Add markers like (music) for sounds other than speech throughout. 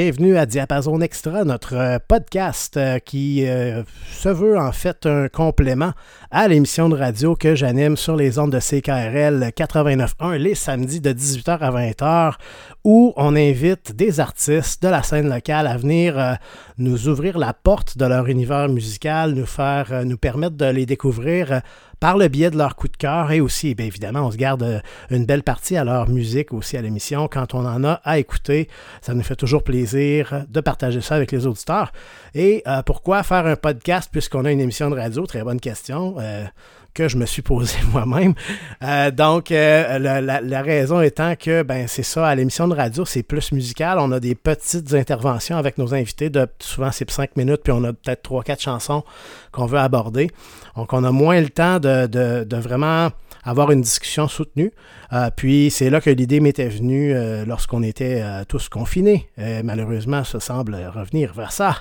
Bienvenue à Diapason Extra, notre euh, podcast euh, qui euh, se veut en fait un complément à l'émission de radio que j'anime sur les ondes de CKRL 89.1 les samedis de 18h à 20h où on invite des artistes de la scène locale à venir nous ouvrir la porte de leur univers musical, nous faire, nous permettre de les découvrir par le biais de leur coup de cœur et aussi, bien évidemment, on se garde euh, une belle partie à leur musique aussi à l'émission quand on en a à écouter. Ça nous fait toujours plaisir de partager ça avec les auditeurs. Et euh, pourquoi faire un podcast puisqu'on a une émission de radio? Très bonne question. Euh, que je me suis posé (laughs) moi-même. donc, la, raison étant que, ben, c'est ça, à l'émission de radio, c'est plus musical. On a des petites interventions avec nos invités de souvent c'est 5 minutes, puis on a peut-être 3-4 chansons qu'on veut aborder. Donc, on a moins le temps de, vraiment avoir une discussion soutenue. Euh, puis c'est là que l'idée m'était venue euh, lorsqu'on était euh, tous confinés. malheureusement, ça semble revenir vers ça.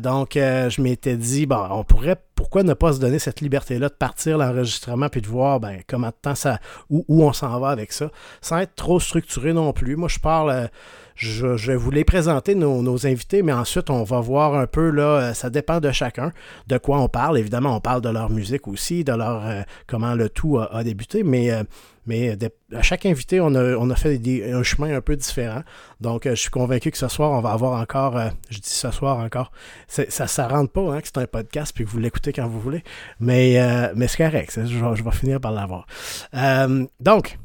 donc, je m'étais dit, bon, on pourrait, pourquoi ne pas se donner cette liberté-là de partir l'enregistrement puis de voir ben, comment de temps ça, où, où on s'en va avec ça, sans être trop structuré non plus. Moi, je parle je, les présenter, nos, invités, mais ensuite, on va voir un peu, là, euh, ça dépend de chacun, de quoi on parle. Évidemment, on parle de leur musique aussi, de leur euh, comment le tout a, débuté, mais, euh, à chaque invité, on a, fait un chemin un peu différent. Donc, je suis convaincu que ce soir, on va avoir encore, je dis ce soir encore, ça ne rentre pas hein, que c'est un podcast puis que vous l'écoutez quand vous voulez, mais, mais c'est correct, je, je, vais finir par l'avoir. donc,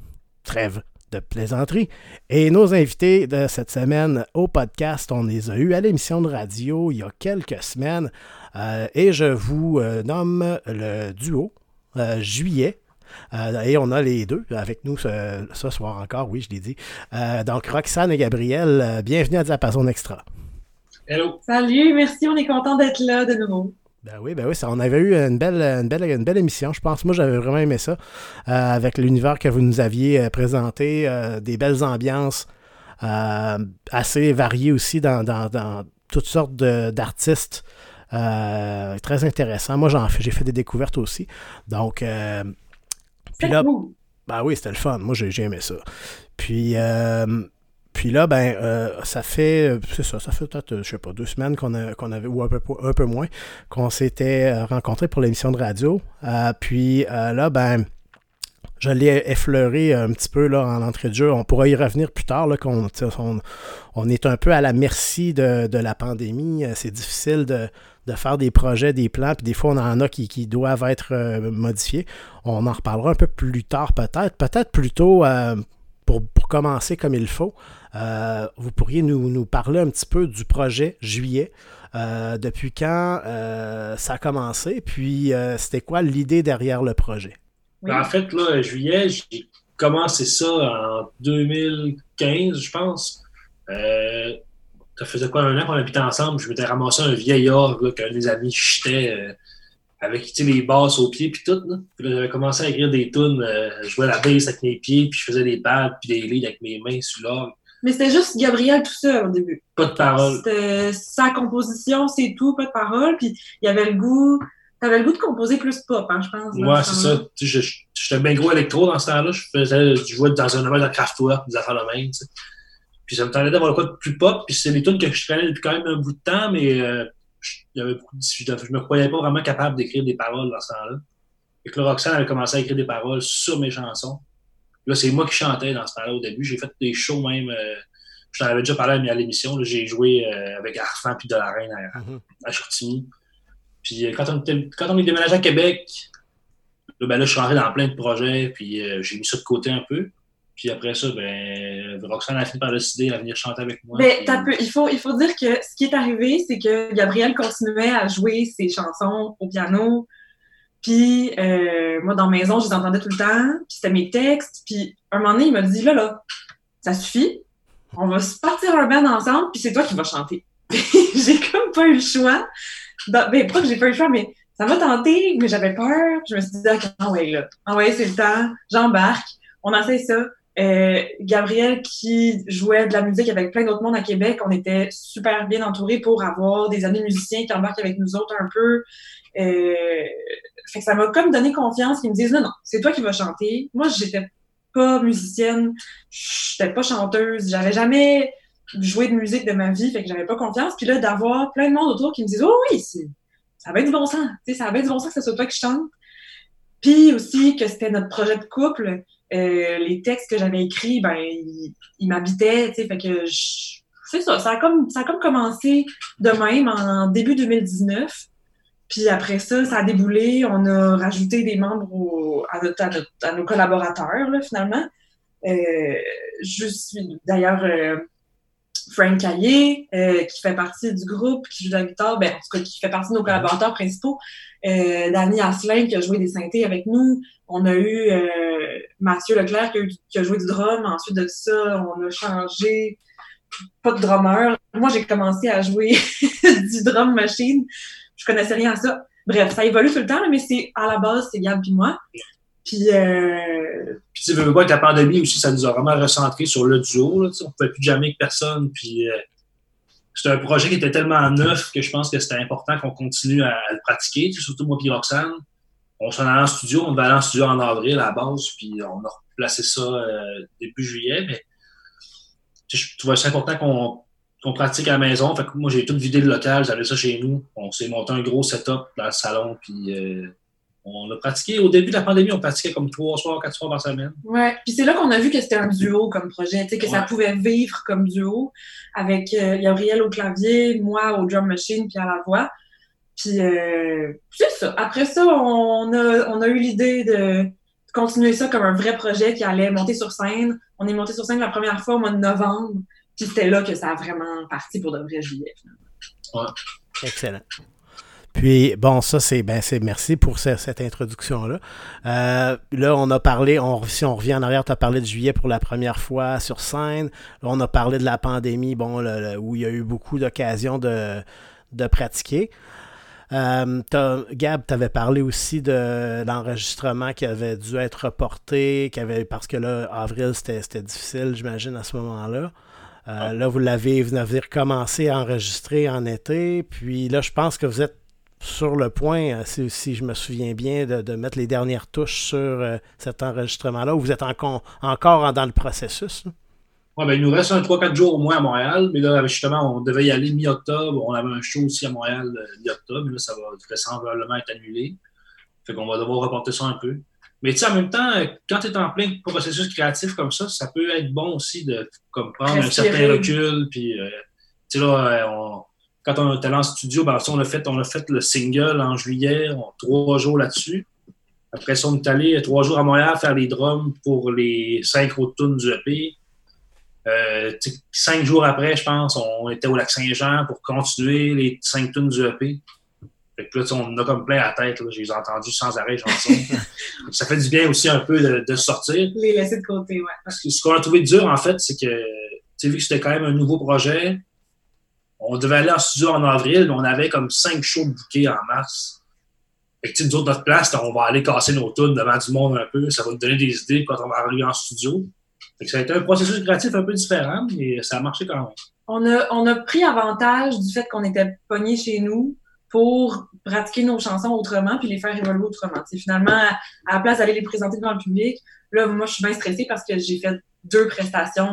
trêve de plaisanterie. Et nos invités de cette semaine au podcast, on les a eus à l'émission de radio il y a quelques semaines. Euh, et je vous euh, nomme le duo euh, Juillet. et on a les deux avec nous ce, soir encore, oui, je l'ai dit. donc, Roxane et Gabriel, bienvenue à Diapason Extra. Hello. Salut, merci, on est content d'être là de nouveau. Ben oui, ben oui, ça, on avait eu une belle, une belle, une belle émission, je pense. Moi, j'avais vraiment aimé ça, euh, avec l'univers que vous nous aviez euh, présenté, euh, des belles ambiances assez variées aussi dans, toutes sortes d'artistes. très intéressant. Moi, j'ai fait des découvertes aussi. Donc, puis là, ben oui, c'était le fun. Moi, j'ai aimé ça. Puis, puis là, ben, euh, ça fait, euh, c'est ça, ça fait peut-être, euh, je sais pas, deux semaines qu'on avait, ou un peu, un peu moins, qu'on s'était rencontrés pour l'émission de radio. puis là, ben, je l'ai effleuré un petit peu là, en entrée de jeu. On pourra y revenir plus tard, là, qu'on on, est un peu à la merci de, la pandémie. C'est difficile de, faire des projets, des plans, puis des fois, on en a qui, doivent être modifiés. On en reparlera un peu plus tard peut-être. Peut-être plutôt pour, commencer comme il faut. Euh, vous pourriez nous, parler un petit peu du projet Juillet. Euh, depuis quand euh, ça a commencé, puis c'était quoi l'idée derrière le projet? Ben, en fait, là, Juillet, j'ai commencé ça en 2015, je pense. ça faisait quoi, un an qu'on habitait ensemble? Je m'étais ramassé un vieillard qu'un des amis jetait avec les basses aux pieds puis tout. J'avais commencé à écrire des tunes. je jouais la basse avec mes pieds, puis je faisais des pads puis des leads avec mes mains sur l'orgue. Mais c'était juste Gabriel tout seul au début. Pas de parole. C'était sa composition, c'est tout, pas de parole. Puis il y avait le goût. T'avais le goût de composer plus pop, hein, je pense. Ouais, c'est ça. J'étais bien gros électro dans ce temps-là. Je faisais, je jouais dans un numéro de Kraftwerk, des affaires de même, Puis ça me tentait d'avoir quoi de plus pop. Puis c'est les tunes que je traînais depuis quand même un bout de temps, mais euh, je, y avait beaucoup de, je, me croyais pas vraiment capable d'écrire des paroles dans ce temps-là. Et que avait commencé à écrire des paroles sur mes chansons. Là, c'est moi qui chantais dans ce temps-là au début. J'ai fait des shows même. Euh, je t'en avais déjà parlé à l'émission. J'ai joué euh, avec Arfan puis de la Reine à, mm Puis euh, quand, on, quand on est déménagé à Québec, là, ben là, je suis rentré dans plein de projets, puis j'ai mis ça de côté un peu. Puis après ça, ben, Roxane a fini par décider de venir chanter avec moi. Mais il, faut, il faut dire que ce qui est arrivé, c'est que Gabriel continuait à jouer ses chansons au piano, puis euh, moi, dans la maison, je les entendais tout le temps. Puis c'était mes textes. Puis un moment donné, il m'a dit, là, là, ça suffit. On va se partir un band ensemble, puis c'est toi qui vas chanter. (laughs) j'ai comme pas eu le choix. ben, pas que j'ai pas eu le choix, mais ça m'a tenté, mais j'avais peur. Je me suis dit, ah ouais, là. Ah ouais, c'est le temps. J'embarque. On fait ça. Euh, Gabriel qui jouait de la musique avec plein d'autres mondes à Québec, on était super bien entourés pour avoir des amis musiciens qui embarquent avec nous autres un peu. Euh, fait que ça m'a comme donné confiance qu'ils me disent non, non, c'est toi qui vas chanter. Moi, j'étais pas musicienne, j'étais pas chanteuse, j'avais jamais jouer de musique de ma vie, fait que j'avais pas confiance. Puis là, d'avoir plein de monde autour qui me disent, oh oui, ça va être du bon sens. Tu sais, ça va être du bon sens que ce soit toi qui chante. Puis aussi que c'était notre projet de couple. Euh, les textes que j'avais écrits, ben, ils, m'habitaient, tu sais, fait que je, c'est ça, ça a comme, ça a comme commencé de même en début 2019. Puis après ça, ça a déboulé. On a rajouté des membres à, à, nos collaborateurs, là, finalement. Euh, je suis d'ailleurs euh, Frank Caillé, euh, qui fait partie du groupe, qui joue de la guitare, ben, en tout cas, qui fait partie de nos collaborateurs principaux. Euh, Danny Asselin, qui a joué des synthés avec nous. On a eu euh, Mathieu Leclerc, qui a, qui a, joué du drum. Ensuite de ça, on a changé. Pas de drummer. Moi, j'ai commencé à jouer (laughs) du drum machine. Je connaissais rien à ça. Bref, ça évolue tout le temps, mais c'est à la base, c'est Gab et moi. Puis, euh... puis tu veux pas avec la pandémie aussi, ça nous a vraiment recentré sur le duo. On ne pouvait plus jamais avec personne. Puis, euh, c'était un projet qui était tellement neuf que je pense que c'était important qu'on continue à, le pratiquer. surtout moi et Roxane. On s'en allait en studio, on devait aller en studio en avril à la base, puis on a replacé ça euh, début juillet. Mais je trouvais ça important qu'on qu'on pratique à la maison. Fait que moi, j'ai tout vidé le local, j'avais ça chez nous. On s'est monté un gros setup dans le salon, puis euh, on a pratiqué, au début de la pandémie, on pratiquait comme trois soirs, quatre soirs par semaine. Ouais, puis c'est là qu'on a vu que c'était un duo comme projet, que ça pouvait vivre comme duo avec euh, Gabriel au clavier, moi au drum machine, puis à la voix. Puis euh, c'est ça. Après ça, on a, on a eu l'idée de continuer ça comme un vrai projet qui allait monter sur scène. On est monté sur scène la première fois au mois de novembre, puis c'était là que ça a vraiment parti pour de vrai juillet. Ouais. Excellent. Puis, bon, ça, c'est, ben, c'est merci pour cette introduction-là. Euh, là, on a parlé, on, si on revient en arrière, tu as parlé de juillet pour la première fois sur scène. Là, on a parlé de la pandémie, bon, où il y a eu beaucoup d'occasions de, de pratiquer. Euh, Gab, tu avais parlé aussi de l'enregistrement qui avait dû être reporté, qui avait, parce que là, avril, c'était difficile, j'imagine, à ce moment-là. Euh, là, vous l'avez, vous avez recommencé à enregistrer en été. Puis là, je pense que vous êtes sur le point, euh, si, je me souviens bien, de, mettre les dernières touches sur euh, cet enregistrement-là, ou vous êtes encore, dans le processus? Oui, ben, il nous reste un 3-4 jours au moins à Montréal, mais là, justement, on devait y aller mi-octobre. On avait un show aussi à Montréal mi-octobre, là, ça va vraisemblablement être annulé. Fait qu'on va devoir reporter ça un peu. Mais tu sais, en même temps, quand tu es en plein processus créatif comme ça, ça peut être bon aussi de comme, prendre un certain recul. Puis, tu sais, là, on, quand on était allé en studio, ben, on, a fait, on a fait le single en juillet, on, trois jours là-dessus. Après ça, on est allé trois jours à Montréal faire les drums pour les cinq autres tunes du EP. Euh, cinq jours après, je pense, on était au lac Saint-Jean pour continuer les cinq tunes du EP. Fait que là, on a comme plein à la tête. J'ai entendu sans arrêt chansons. (laughs) ça fait du bien aussi un peu de, sortir. Les laisser de côté, ouais. Parce que ce qu'on a trouvé dur, en fait, c'est que, vu que c'était quand même un nouveau projet, on devait aller en studio en avril, mais on avait comme cinq shows bouqués en mars. Fait que, nous autres, notre place, on va aller casser nos tunes devant du monde un peu. Ça va nous donner des idées quand on va arriver en studio. Fait que ça a été un processus créatif un peu différent, mais ça a marché quand même. On a, on a pris avantage du fait qu'on était pognés chez nous pour pratiquer nos chansons autrement puis les faire évoluer autrement. finalement, à, la place d'aller les présenter devant le public, là, moi, je suis bien stressée parce que j'ai fait deux prestations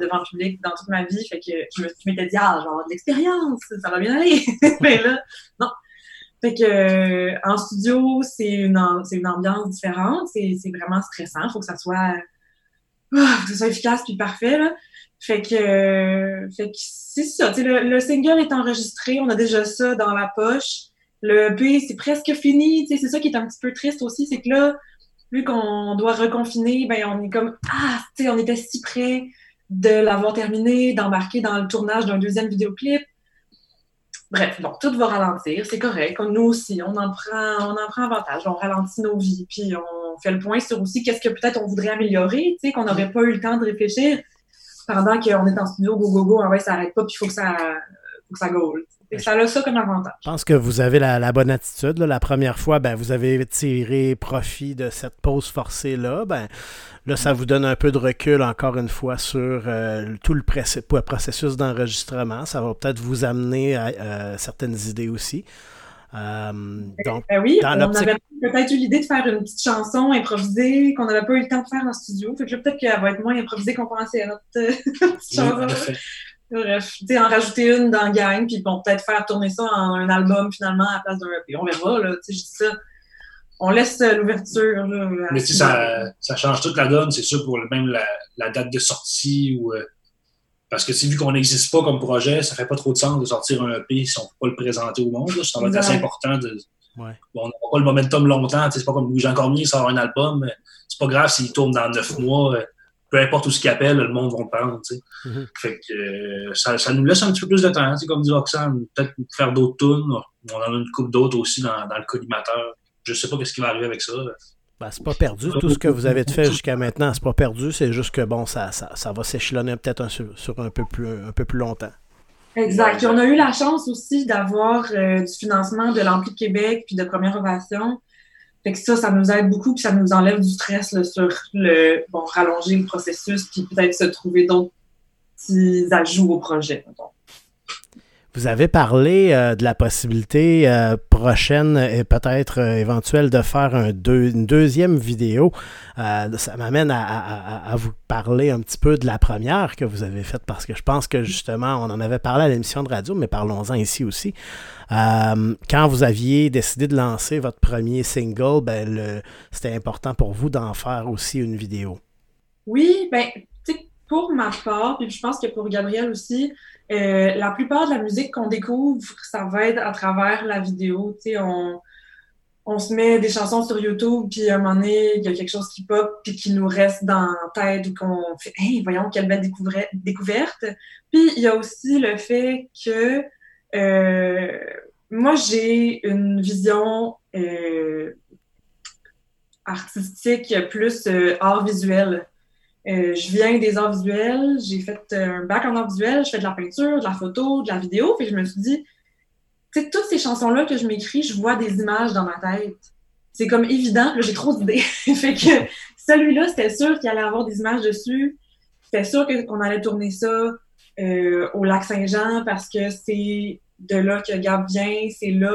devant le public dans toute ma vie. Fait que je m'étais dit, ah, genre de l'expérience, ça va bien aller. (laughs) Mais là, non. Fait que en studio, c'est une, une ambiance différente. C'est vraiment stressant. Faut que ça soit, ah, que ça soit efficace puis parfait. Là. Fait que, c'est ça. Le, le single est enregistré. On a déjà ça dans la poche. Le B, c'est presque fini. C'est ça qui est un petit peu triste aussi. C'est que là, vu qu'on doit reconfiner, ben on est comme ah, on était si près de l'avoir terminé, d'embarquer dans le tournage d'un deuxième vidéoclip. Bref, bon, tout va ralentir, c'est correct. Nous aussi, on en prend, on en prend avantage, on ralentit nos vies, puis on fait le point sur aussi qu'est-ce que peut-être on voudrait améliorer, tu qu'on n'aurait pas eu le temps de réfléchir pendant qu'on est en studio, go go go, ah ouais, ça arrête pas, puis il faut que ça, faut que ça a ça comme avantage. Je pense que vous avez la, bonne attitude. La première fois, ben, vous avez tiré profit de cette pause forcée-là. Ben, là, ça vous donne un peu de recul, encore une fois, sur euh, tout le processus d'enregistrement. Ça va peut-être vous amener à, certaines idées aussi. Euh, donc, ben oui, on avait peut-être eu l'idée de faire une petite chanson improvisée qu'on n'avait pas eu le temps de faire en studio. Fait que peut-être qu'elle va être moins improvisée qu'on pensait à notre (laughs) petite chanson. Bref, tu sais, en rajouter une dans le gang, puis bon, peut-être faire tourner ça en un album finalement à la place d'un EP. On verra, là, tu sais, je dis ça. On laisse euh, l'ouverture. Mais tu sais, ça, ça change toute la donne, c'est sûr, pour même la, la date de sortie ou. euh, parce que si vu qu'on n'existe pas comme projet, ça fait pas trop de sens de sortir un EP si on peut pas le présenter au monde. là. Ça va être assez important de. Ouais. Bon, on n'aura pas le momentum longtemps. tu sais, C'est pas comme Louis-Jean Cormier sort un album. mais C'est pas grave s'il tourne dans neuf mois. euh, Peu importe où ce qu'il appelle, le monde va le prendre. tu sais. Mhm. Fait que euh, ça, ça nous laisse un petit peu plus de temps. tu sais, Comme dit Roxane, peut-être faire d'autres tunes. On en a une coupe d'autres aussi dans, dans le collimateur. Je sais pas qu'est-ce qui va arriver avec ça. Ben, c'est pas perdu. Tout ce que vous avez fait jusqu'à maintenant, c'est pas perdu. C'est juste que bon, ça, ça, ça va s'échelonner peut-être sur, un, peu plus, un peu plus longtemps. Exact. On a eu la chance aussi d'avoir euh, du financement de l'Ampli Québec puis de Première Ovation. Fait que ça, ça nous aide beaucoup puis ça nous enlève du stress sur le bon rallonger le processus puis peut-être se trouver d'autres petits ajouts au projet. Vous avez parlé euh, de la possibilité euh, prochaine et peut-être euh, éventuelle de faire une deuxième vidéo. Ça m'amène à, vous parler un petit peu de la première que vous avez faite parce que je pense que justement, on en avait parlé à l'émission de radio, mais parlons-en ici aussi. Quand vous aviez décidé de lancer votre premier single, ben, c'était important pour vous d'en faire aussi une vidéo. Oui, ben, pour ma part, puis je pense que pour Gabriel aussi, euh, la plupart de la musique qu'on découvre, ça va être à travers la vidéo. On, on se met des chansons sur YouTube, puis à un moment donné, il y a quelque chose qui pop, puis qui nous reste dans la tête, ou qu'on fait « Hey, voyons, quelle belle découverte! » Puis il y a aussi le fait que euh, moi, j'ai une vision euh, artistique plus art visuel. Euh, je viens des arts visuels, j'ai fait euh, un bac en arts visuels, je fais de la peinture, de la photo, de la vidéo, puis je me suis dit, tu sais, toutes ces chansons-là que je m'écris, je vois des images dans ma tête. C'est comme évident, j'ai trop d'idées. (laughs) fait que celui-là, c'était sûr qu'il allait avoir des images dessus. C'était sûr qu'on allait tourner ça euh, au lac Saint-Jean parce que c'est de là que Gab vient, c'est là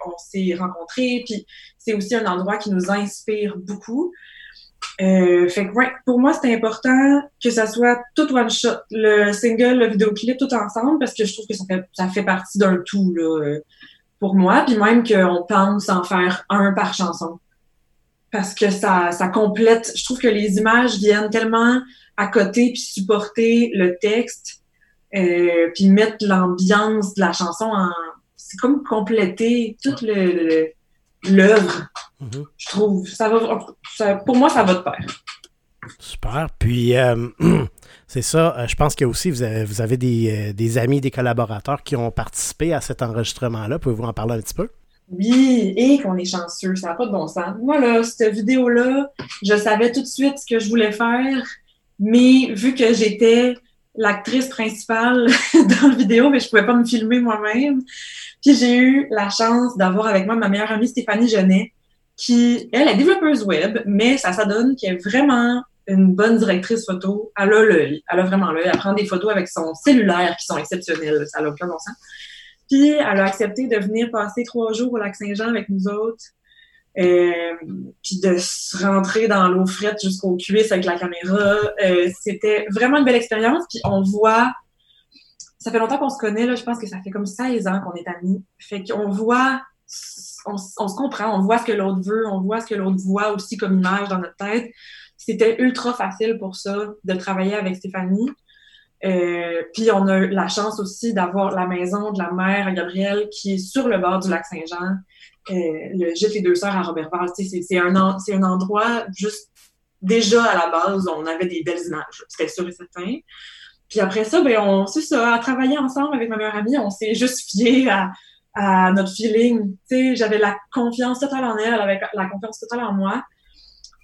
qu'on s'est rencontrés, puis c'est aussi un endroit qui nous inspire beaucoup. Euh, fait que, ouais, pour moi, c'était important que ça soit tout one shot, le single, le vidéoclip, tout ensemble, parce que je trouve que ça fait, ça fait partie d'un tout, là, euh, pour moi. Puis même qu'on pense en faire un par chanson. Parce que ça, ça complète, je trouve que les images viennent tellement à côté puis supporter le texte, euh, puis mettre l'ambiance de la chanson en, c'est comme compléter toute le, le- l'œuvre Mhm. je trouve. Ça va, ça- pour moi, ça va de pair. Super. Puis, euh, (clears throat) c'est ça. euh, je pense que aussi, vous avez, vous avez des, euh, des amis, des collaborateurs qui ont participé à cet enregistrement-là. Pouvez-vous en parler un petit peu? Oui, et qu'on est chanceux, ça n'a pas de bon sens. Moi, là, cette vidéo-là, je savais tout de suite ce que je voulais faire, mais vu que j'étais l'actrice principale (laughs) dans la vidéo, mais je pouvais pas me filmer moi-même, puis j'ai eu la chance d'avoir avec moi ma meilleure amie Stéphanie Genet, qui, elle, est développeuse web, mais ça, ça donne qu'elle est vraiment une bonne directrice photo. Elle a l'œil, elle a vraiment l'œil. Elle prend des photos avec son cellulaire qui sont exceptionnelles, ça n'a aucun bon sens. Puis elle a accepté de venir passer trois jours au lac Saint-Jean avec nous autres. Euh, puis de se rentrer dans l'eau frette jusqu'aux cuisses avec la caméra. Euh, C'était vraiment une belle expérience. Puis on voit, ça fait longtemps qu'on se connaît, là, je pense que ça fait comme 16 ans qu'on est amis. Fait qu'on voit, on, se comprend, on voit ce que l'autre veut, on voit ce que l'autre voit aussi comme image dans notre tête. C'était ultra facile pour ça de travailler avec Stéphanie. Euh, puis on a la chance aussi d'avoir la maison de la mère Gabrielle qui est sur le bord du lac Saint-Jean, euh, le gîte Les Deux Sœurs à Robertval. C'est un, endroit juste déjà à la base, on avait des belles images, c'était sûr et certain. Puis après ça, ben on c'est ça, à travailler ensemble avec ma meilleure amie, on s'est juste fié à, notre feeling. J'avais la confiance totale en elle, avait la confiance totale en moi.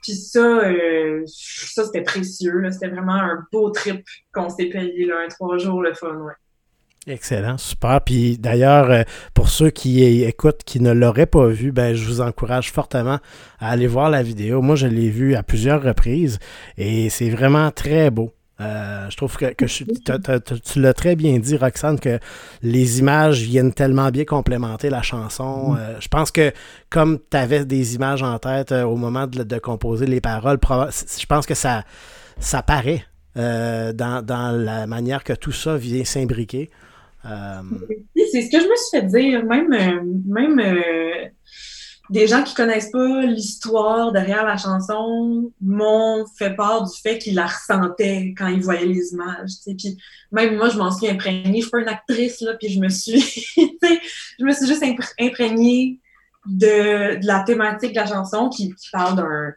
Puis ça, euh, ça c'était précieux. C'était vraiment un beau trip qu'on s'est payé, là, un trois jours, le fun. Excellent, super. Puis d'ailleurs, euh, pour ceux qui écoutent, qui ne l'auraient pas vu, ben, je vous encourage fortement à aller voir la vidéo. Moi, je l'ai vue à plusieurs reprises et c'est vraiment très beau. Euh, je trouve que, je tu l'as très bien dit, Roxane, que les images viennent tellement bien complémenter la chanson. Euh, je pense que comme tu avais des images en tête euh, au moment de, de composer les paroles, je pense que ça, ça paraît. dans, dans, la manière que tout ça vient s'imbriquer. C'est ce que je me suis fait dire, même, même des gens qui connaissent pas l'histoire derrière la chanson m'ont fait part du fait qu'ils la ressentaient quand ils voyaient les images. Puis même moi, je m'en suis imprégnée. Je suis pas une actrice, là, puis je me suis, (laughs) je me suis juste imprégnée de, la thématique de la chanson qui, qui parle d'un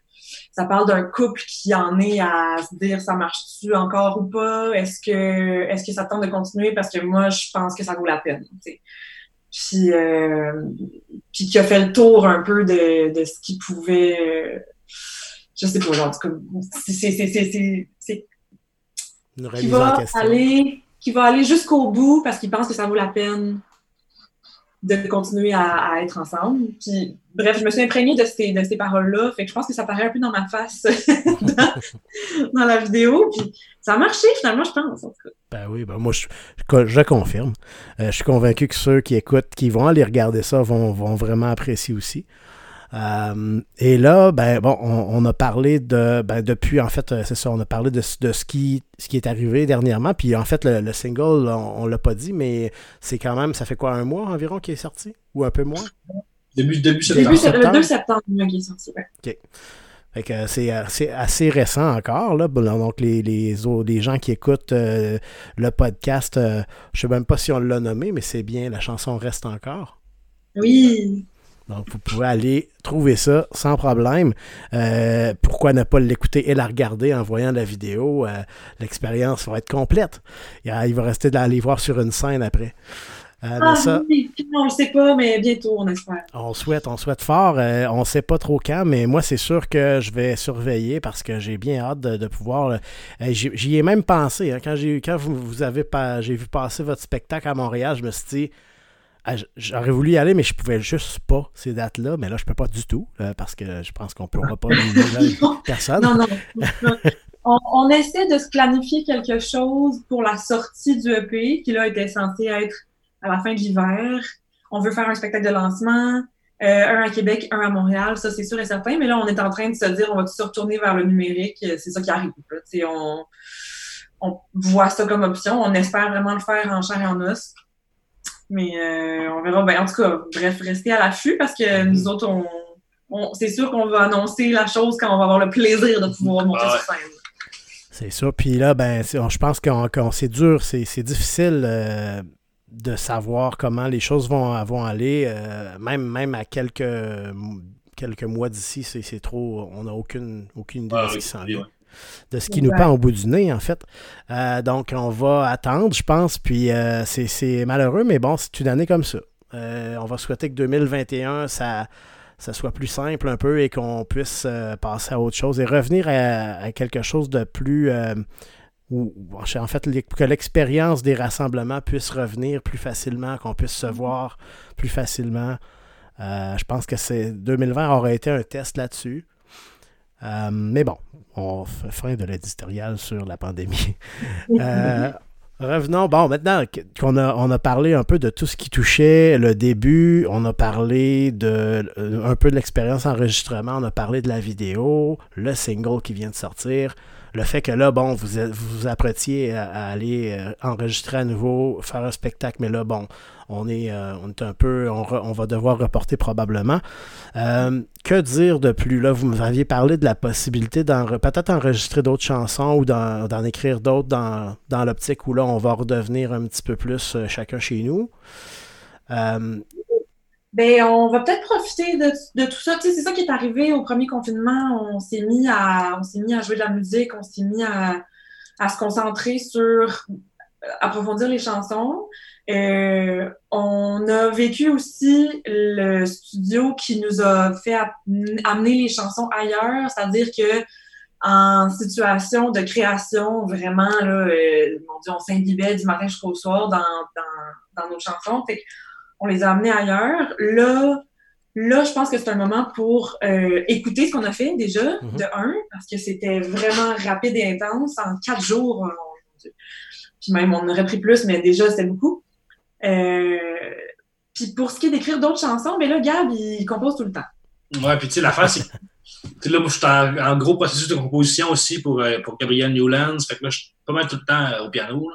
ça parle d'un couple qui en est à se dire ça marche-tu encore ou pas? Est-ce que est-ce que ça tente de continuer? Parce que moi je pense que ça vaut la peine puis euh, puis qui a fait le tour un peu de, de ce qu'il pouvait euh, je sais pas genre c'est c'est c'est c'est qui va aller qui va aller jusqu'au bout parce qu'il pense que ça vaut la peine de continuer à, être ensemble. Puis, bref, je me suis imprégnée de ces, de ces paroles-là. Fait que je pense que ça paraît un peu dans ma face (laughs) dans, la vidéo. Puis ça a marché finalement, je pense. Ben oui, ben moi, je, je confirme. Euh, je suis convaincu que ceux qui écoutent, qui vont aller regarder ça, vont, vont vraiment apprécier aussi. Euh, et là, ben bon, on, a parlé de, ben, depuis, en fait, euh, c'est ça, on a parlé de, de, ce, qui, ce qui est arrivé dernièrement. Puis en fait, le, single, on, ne l'a pas dit, mais c'est quand même, ça fait quoi, un mois environ qui est sorti? Ou un peu moins? Début, début septembre. Début, le 2 septembre qui est sorti, OK. Fait que c'est assez récent encore. Là. Donc, les, les, les gens qui écoutent euh, le podcast, je je sais même pas si on l'a nommé, mais c'est bien, la chanson reste encore. Oui. Donc, vous pouvez aller trouver ça sans problème. Euh, pourquoi ne pas l'écouter et la regarder en voyant la vidéo? Euh, l'expérience va être complète. Il va rester d'aller voir sur une scène après. Euh, ah, ça, on ne sait pas, mais bientôt, on espère. On souhaite, on souhaite fort. on ne sait pas trop quand, mais moi, c'est sûr que je vais surveiller parce que j'ai bien hâte de, pouvoir. J'y ai même pensé. Hein. quand j'ai quand vous, vous avez pas, j'ai vu passer votre spectacle à Montréal, je me suis dit j'aurais voulu y aller, mais je pouvais juste pas ces dates-là. Mais là, je peux pas du tout, euh, parce que je pense qu'on ne pourra pas (laughs) personne. Non, non. on, essaie de se planifier quelque chose pour la sortie du EP, qui là était censé être à la fin de l'hiver. On veut faire un spectacle de lancement, euh, un à Québec, un à Montréal, ça c'est sûr et certain. Mais là, on est en train de se dire, on va se retourner vers le numérique. C'est ça qui arrive. On, on voit ça comme option. On espère vraiment le faire en chair et en os. Mais euh, on verra. Ben, en tout cas, bref, restez à l'affût parce que nous mhm. autres, on, c'est sûr qu'on va annoncer la chose quand on va avoir le plaisir de pouvoir monter sur scène. C'est ça. Puis là, ben, je pense que c'est dur, c'est difficile euh, de savoir comment les choses vont, vont aller. Euh, même, même à quelques, quelques mois d'ici, c'est trop. On n'a aucune, aucune idée de ce qui s'en vient de ce qui nous pend au bout du nez, en fait. Euh, donc, on va attendre, je pense, puis euh, c'est malheureux, mais bon, c'est une année comme ça. Euh, on va souhaiter que 2021, ça, ça soit plus simple un peu et qu'on puisse passer à autre chose et revenir à, quelque chose de plus... Ou, en fait, que l'expérience des rassemblements puisse revenir plus facilement, qu'on puisse se mm-hmm. voir plus facilement. je pense que c'est 2020 aurait été un test là-dessus. Euh, mais bon, on fait fin de l'éditorial sur la pandémie. (laughs) Euh, revenons, bon, maintenant qu'on a, on a parlé un peu de tout ce qui touchait le début, on a parlé de euh, un peu de l'expérience enregistrement, on a parlé de la vidéo, le single qui vient de sortir, le fait que là, bon, vous vous, apprêtiez à, aller enregistrer à nouveau, faire un spectacle, mais là, bon, on est, euh, on est un peu, on, va devoir reporter probablement. Euh, que dire de plus? Là, vous m'aviez parlé de la possibilité d'en peut-être enregistrer d'autres chansons ou d'en écrire d'autres dans, dans l'optique où là, on va redevenir un petit peu plus euh, chacun chez nous. Ben, on va peut-être profiter de, tout ça. C'est ça qui est arrivé au premier confinement. On s'est mis à, jouer de la musique, on s'est mis à se concentrer sur approfondir les chansons. Euh, on a vécu aussi le studio qui nous a fait amener les chansons ailleurs, c'est-à-dire que en situation de création, vraiment, là, euh, mon Dieu, on s'imbibait du matin jusqu'au soir dans, dans, dans, nos chansons. Fait on les a amenés ailleurs. Là, là je pense que c'est un moment pour euh, écouter ce qu'on a fait déjà, mm-hmm. de un, parce que c'était vraiment rapide et intense. En quatre jours, puis même, on aurait pris plus, mais déjà, c'était beaucoup. Euh, puis pour ce qui est d'écrire d'autres chansons, mais là, Gab, il compose tout le temps. Ouais, puis tu sais, l'affaire, c'est là, moi, je suis en, gros processus de composition aussi pour, euh, pour Gabriel Newlands. Fait que là, je suis pas mal tout le temps euh, au piano.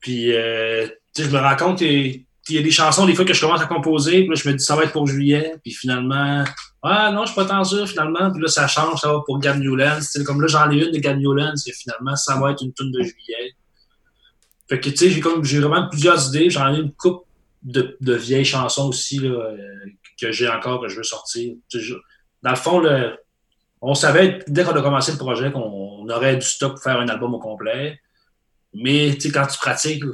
Puis, euh, je me rends compte qu'il y a des chansons, des fois, que je commence à composer. Puis là, je me dis, ça va être pour juillet. Puis finalement, ah non, je suis pas tant sûr, finalement. Puis là, ça change, ça va pour Gab Newlands. comme là, j'en ai une de Gab Newlands. Et finalement, ça va être une tune de juillet. Fait que, tu sais, j'ai comme, j'ai vraiment plusieurs idées. J'en ai une coupe de, de, vieilles chansons aussi, là, que j'ai encore, que je veux sortir. Dans le fond, le, on savait, dès qu'on a commencé le projet, qu'on aurait du stock pour faire un album au complet. Mais quand tu pratiques,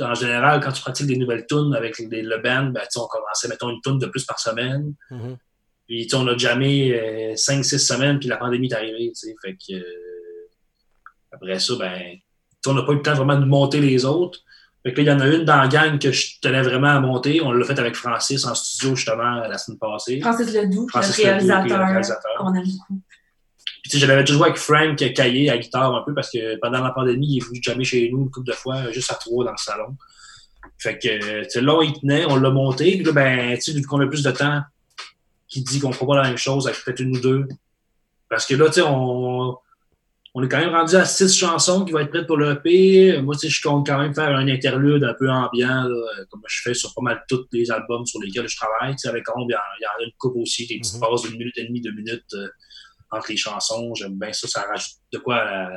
en général, quand tu pratiques des nouvelles tunes avec le band, ben, on commençait, mettons, une tune de plus par semaine. Mm-hmm. Puis on a jamais 5-6 semaines, puis la pandémie est arrivée. Fait que, euh, après ça, ben, on n'a pas eu le temps vraiment de monter les autres. Fait que il y en a une dans la gang que je tenais vraiment à monter. On l'a fait avec Francis en studio, justement, la semaine passée. Francis Ledoux, Francis le réalisateur. On aime beaucoup. Puis, je l'avais toujours joué avec Frank Caillé à guitare un peu parce que pendant la pandémie, il est venu jamais chez nous une couple de fois, juste à trois dans le salon. Fait que, là, il tenait, on l'a monté. Puis là, ben, tu sais, vu qu'on a plus de temps, qui dit qu'on fera pas la même chose avec peut-être une ou deux. Parce que là, tu sais, on, on est quand même rendu à six chansons qui vont être prêtes pour le EP. Moi, je compte quand même faire un interlude un peu ambiant, comme je fais sur pas mal tous les albums sur lesquels je travaille. Tu sais, avec Ombre, il y, en a une coupe aussi, des petites mm d'une minute et demie, deux minutes euh, entre les chansons. J'aime bien ça, ça rajoute de quoi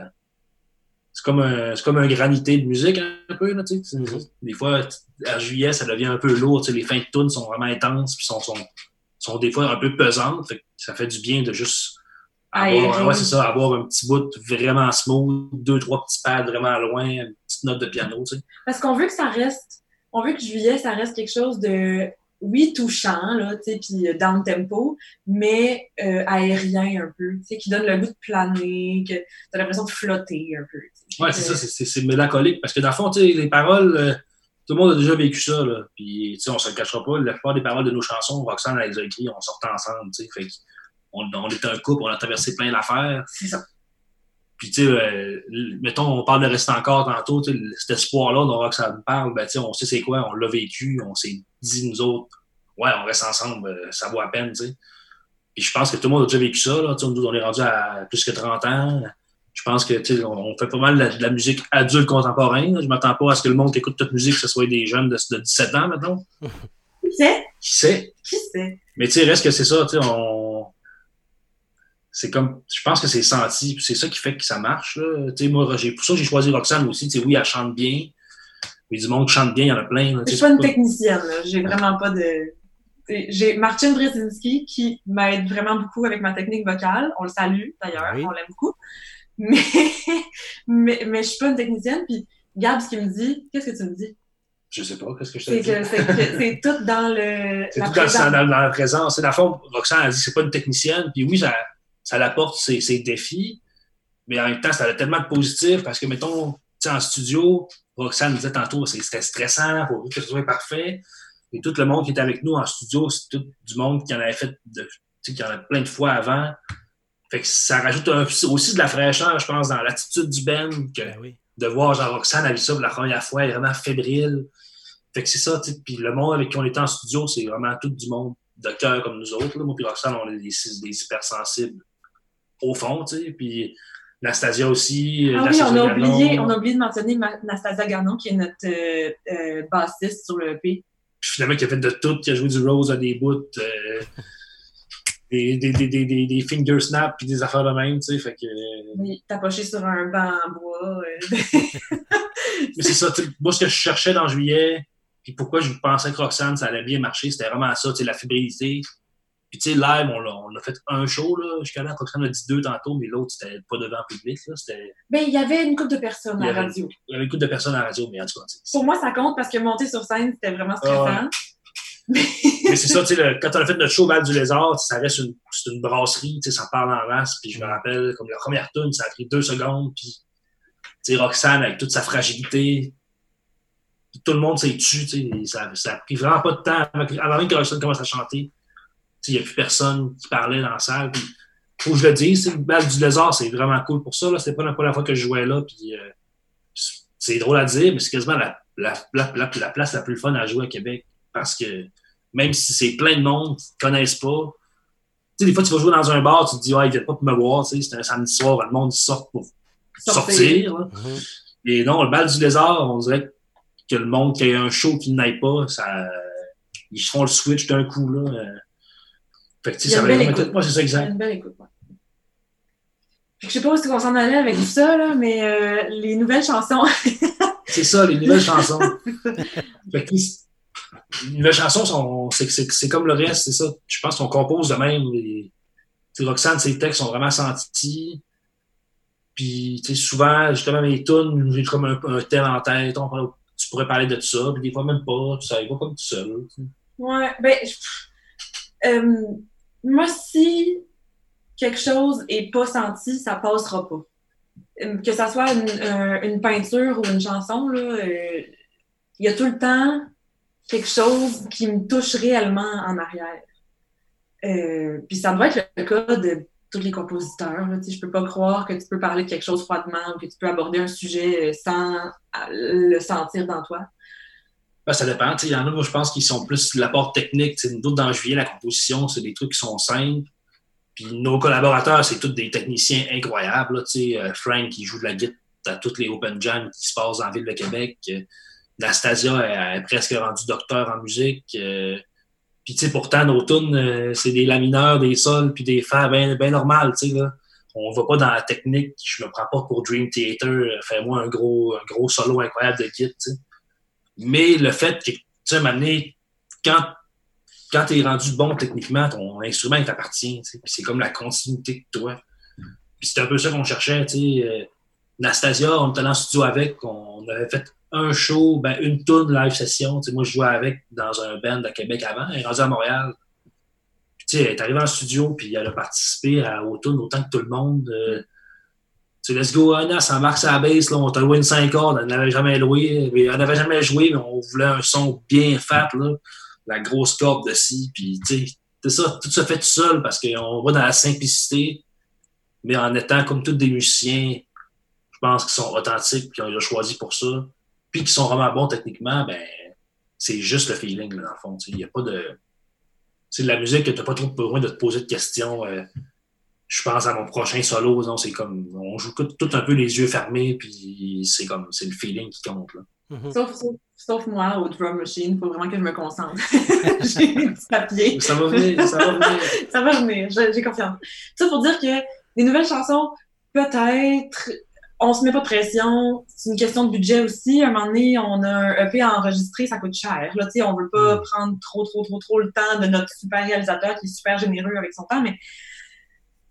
C'est comme, un, comme un granité de musique un peu, là. Mm-hmm. Des fois, à juillet, ça devient un peu lourd. Les fins de tunes sont vraiment intenses, puis sont, sont, sont des fois un peu pesantes. ça fait du bien de juste avoir, ouais, c'est ça, avoir un petit bout vraiment smooth, deux, trois petits pads vraiment loin, une petite note de piano, tu sais. Parce qu'on veut que ça reste, on veut que juillet, ça reste quelque chose de, oui, touchant, là, tu sais, puis euh, down tempo, mais euh, aérien un peu, tu sais, qui donne le goût de planer, que t'as l'impression de flotter un peu. Ouais, c'est ça, c'est mélancolique, parce que dans le fond, tu sais, les paroles, euh, tout le monde a déjà vécu ça, là, puis, tu sais, on se le cachera pas, la plupart des paroles de nos chansons, Roxane, elle les a écrites, on sortait ensemble, tu sais, fait on, on était un couple, on a traversé plein d'affaires. C'est ça. Puis, tu sais, euh, mettons, on parle de rester encore tantôt, cet espoir-là dont ça me parle, ben, tu sais, on sait c'est quoi, on l'a vécu, on s'est dit, nous autres, ouais, on reste ensemble, euh, ça vaut à peine, tu sais. Puis je pense que tout le monde a déjà vécu ça, là, nous, on est rendu à plus que 30 ans. Je pense que, tu sais, on, fait pas mal de la, musique adulte contemporaine. Je m'attends pas à ce que le monde qui écoute toute musique, que ce soit des jeunes de, de 17 ans, maintenant. Qui sait? Qui sait? Qui sait? Mais tu sais, reste que c'est ça, tu sais, on c'est comme je pense que c'est senti c'est ça qui fait que ça marche là. moi j'ai pour ça j'ai choisi Roxane aussi tu oui elle chante bien mais du monde chante bien il y en a plein je suis pas une technicienne j'ai vraiment pas de j'ai Martine Brzezinski qui m'aide vraiment beaucoup avec ma technique vocale on le salue d'ailleurs on l'aime beaucoup mais, (laughs) mais mais je suis pas une technicienne puis Gab ce qu'il me dit qu'est-ce que tu me dis? Je sais pas, qu'est-ce que je te dis? C'est (laughs) tout dans le. C'est tout dans, dans, la présence. Dans le fond, Roxane a dit c'est pas une technicienne, puis oui, ça, ça apporte ses, ses, défis, mais en même temps, ça a tellement de positif parce que, mettons, en studio, Roxane disait tantôt, c'était stressant, pour que ce soit parfait. Et tout le monde qui était avec nous en studio, c'est tout du monde qui en avait fait de, qui en a plein de fois avant. Fait que ça rajoute aussi de la fraîcheur, je pense, dans l'attitude du Ben, que ben de voir Jean-Roxane a vu ça pour la première fois, elle est vraiment fébrile. Fait que c'est ça, puis le monde avec qui on était en studio, c'est vraiment tout du monde de cœur comme nous autres. Moi puis Roxane, on est des, des hypersensibles au fond, tu sais. Puis Nastasia aussi. Ah oui, on a, oublié, on a oublié de mentionner Nastasia Garnon, qui est notre euh, euh, bassiste sur le EP. Puis finalement, qui a fait de tout, qui a joué du Rose à des bouts, euh, (laughs) des, des, des, des, des, finger snaps, puis des affaires de même, tu sais. Fait que. Oui, tapoché sur un banc en bois. (laughs) Mais c'est ça, moi, ce que je cherchais dans juillet, puis pourquoi je pensais que Roxane, ça allait bien marcher, c'était vraiment ça, tu sais, la fébrilité puis, tu sais, live, on a, on a, fait un show, là, jusqu'à là. on a dit deux tantôt, mais l'autre, c'était pas devant le public, là. C'était. Ben, il y avait une couple de personnes à la radio. Il y avait une couple de personnes à la radio, mais en tout cas. Pour moi, ça compte parce que monter sur scène, c'était vraiment stressant. (laughs) mais c'est ça, tu sais, quand on a fait notre show Val du Lézard, ça reste une, une brasserie, tu sais, ça parle en masse. Puis je me rappelle, comme la première tune, ça a pris deux secondes. Puis, tu sais, Roxane, avec toute sa fragilité, tout le monde s'est tué, tu sais. Ça, ça a pris vraiment pas de temps avant même que Roxane commence à chanter il n'y a plus personne qui parlait dans la salle. Puis, faut que je le dise, le bal du lézard, c'est vraiment cool pour ça. Ce C'était pas la première fois que je jouais là. Puis, euh, c'est drôle à dire, mais c'est quasiment la, la, la, la, place la plus fun à jouer à Québec. Parce que même si c'est plein de monde qui ne connaissent pas, sais, des fois, tu vas jouer dans un bar, tu te dis, ouais, ils viennent pas pour me voir, tu sais, c'est un samedi soir, le monde sort pour sortir. Sortir. là. Mhm. Et non, le bal du lézard, on dirait que le monde qui a un show qui n'aille pas, ça, ils font le switch d'un coup, là. Fait que, tu sais, ça va écoute. être- moi, c'est ça, exact. une belle écoute, ouais. Je sais pas où est-ce qu'on s'en allait avec tout ça, là, mais euh, les nouvelles chansons. (laughs) C'est ça, les nouvelles chansons. (laughs) Fait que, les nouvelles chansons, c'est, comme le reste, c'est ça. Je pense qu'on compose de même. Les, Roxane, ses textes sont vraiment sentis. Puis, tu sais, souvent, justement, mes tunes, j'ai comme un, un thème en tête. On parle- tu pourrais parler de ça, puis des fois même pas. Ça y va comme tout seul. tu sais. Ouais, ben, je- euh, moi, si quelque chose est pas senti, ça passera pas. Euh, Que ça soit une, peinture ou une chanson, euh, il y a tout le temps quelque chose qui me touche réellement en arrière. Euh, puis ça doit être le cas de tous les compositeurs. Là, je peux pas croire que tu peux parler de quelque chose froidement ou que tu peux aborder un sujet euh, sans le sentir dans toi. Ben, ça dépend. Il y en a, moi, je pense qu'ils sont plus de l'apport technique. tu sais, Nous autres, dans Juillet, la composition, c'est des trucs qui sont simples. Puis nos collaborateurs, c'est tous des techniciens incroyables. Là, euh, Frank, qui joue de la guitare à toutes les Open Jam qui se passent en ville de Québec. Euh, Nastasia est presque rendue docteur en musique. Euh, Puis, tu sais, pourtant, nos tunes, euh, c'est des la mineurs, des sols, puis des fa bien ben normales, tu sais, là. On va pas dans la technique. Je me prends pas pour Dream Theater. Fais-moi un gros, un gros solo incroyable de sais. Mais le fait que, tu sais, donné, quand, quand tu es rendu bon techniquement, ton instrument il t'appartient. c'est comme la continuité de toi. Puis c'est un peu ça qu'on cherchait. tu sais. Euh, Nastasia, on était le studio avec, on avait fait un show, ben, une tune live session. Moi, je jouais avec dans un band à Québec avant, elle est rendue à Montréal. Puis, elle est arrivée en studio, puis elle a participé à, aux autant que tout le monde. Euh, tu sais, let's go, Anna, ça marque sa base, là, on t'a loué une 5 cordes, elle n'avait jamais loué, elle n'avait jamais joué, mais on voulait un son bien fat, là, la grosse corde de scie, puis tu sais, c'est ça, tout se fait tout seul parce qu'on va dans la simplicité, mais en étant comme tous des musiciens, je pense qu'ils sont authentiques, puis on les a pour ça, puis qui sont vraiment bons techniquement, ben, c'est juste le feeling, là, dans le fond, il n'y a pas de... C'est de la musique que tu n'as pas trop besoin de te poser de questions. euh, je pense à mon prochain solo, non, c'est comme on joue tout, tout un peu les yeux fermés, puis c'est comme c'est le feeling qui compte. Là. Mhm. Sauf, sauf, sauf moi, au drum machine, il faut vraiment que je me concentre. (laughs) J'ai des petits papiers. Ça va venir, ça va venir. (laughs) Ça va venir, j'ai confiance. Ça pour dire que les nouvelles chansons, peut-être, on se met pas de pression. C'est une question de budget aussi. À un moment donné, on a un EP à enregistrer, ça coûte cher. Là, tu sais, on veut pas Mm. prendre trop, trop, trop, trop le temps de notre super réalisateur qui est super généreux avec son temps, mais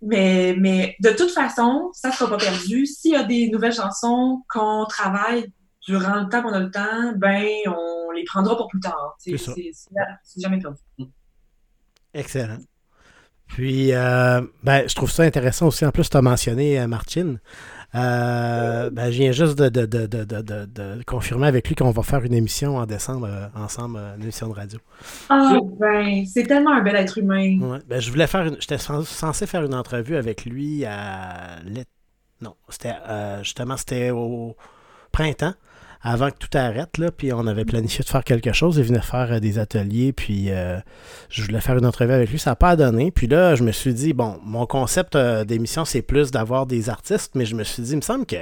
mais, mais de toute façon, ça sera pas perdu. S'il y a des nouvelles chansons qu'on travaille durant le temps qu'on a le temps, ben on les prendra pour plus tard. c'est jamais perdu. Excellent. Puis, euh, ben, je trouve ça intéressant aussi. En plus, tu as mentionné euh, Martine. Euh, ben, je viens juste de, de, de, de, confirmer avec lui qu'on va faire une émission en décembre euh, ensemble, euh, une émission de radio. Ah ben, c'est tellement un bel être humain. Ouais. Ben, je voulais faire une. J'étais cens- censé faire une entrevue avec lui à l'ét- Non, c'était euh, justement c'était au printemps, avant que tout arrête, là, puis on avait planifié de faire quelque chose. Il venait faire euh, des ateliers, puis euh, je voulais faire une entrevue avec lui. Ça n'a pas donné. Puis là, je me suis dit, bon, mon concept euh, d'émission, c'est plus d'avoir des artistes, mais je me suis dit, il me semble que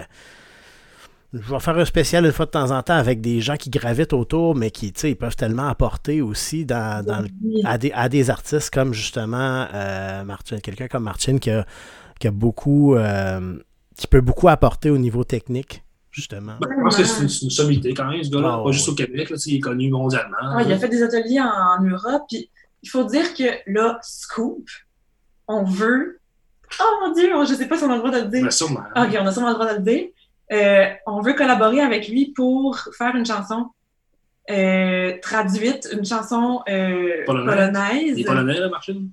je vais faire un spécial une fois de temps en temps avec des gens qui gravitent autour, mais qui, tu sais, ils peuvent tellement apporter aussi dans, dans le à des, à des artistes comme justement euh, Martine, quelqu'un comme Martine qui a, qui a beaucoup euh, qui peut beaucoup apporter au niveau technique, justement. Ben, je pense que c'est une, une sommité quand même, ce gars-là. Ah, pas ouais. juste au Québec, là, il est connu mondialement. Ouais, il a fait des ateliers en, en Europe, puis il faut dire que là, Scoop, on veut. Oh mon Dieu, je sais pas si on a le droit de le dire. Ben, sûrement. Ok, on a sûrement le droit de le dire. Euh, on veut collaborer avec lui pour faire une chanson euh, traduite, une chanson euh, Polonais. polonaise. Il est polonais, là, Martine?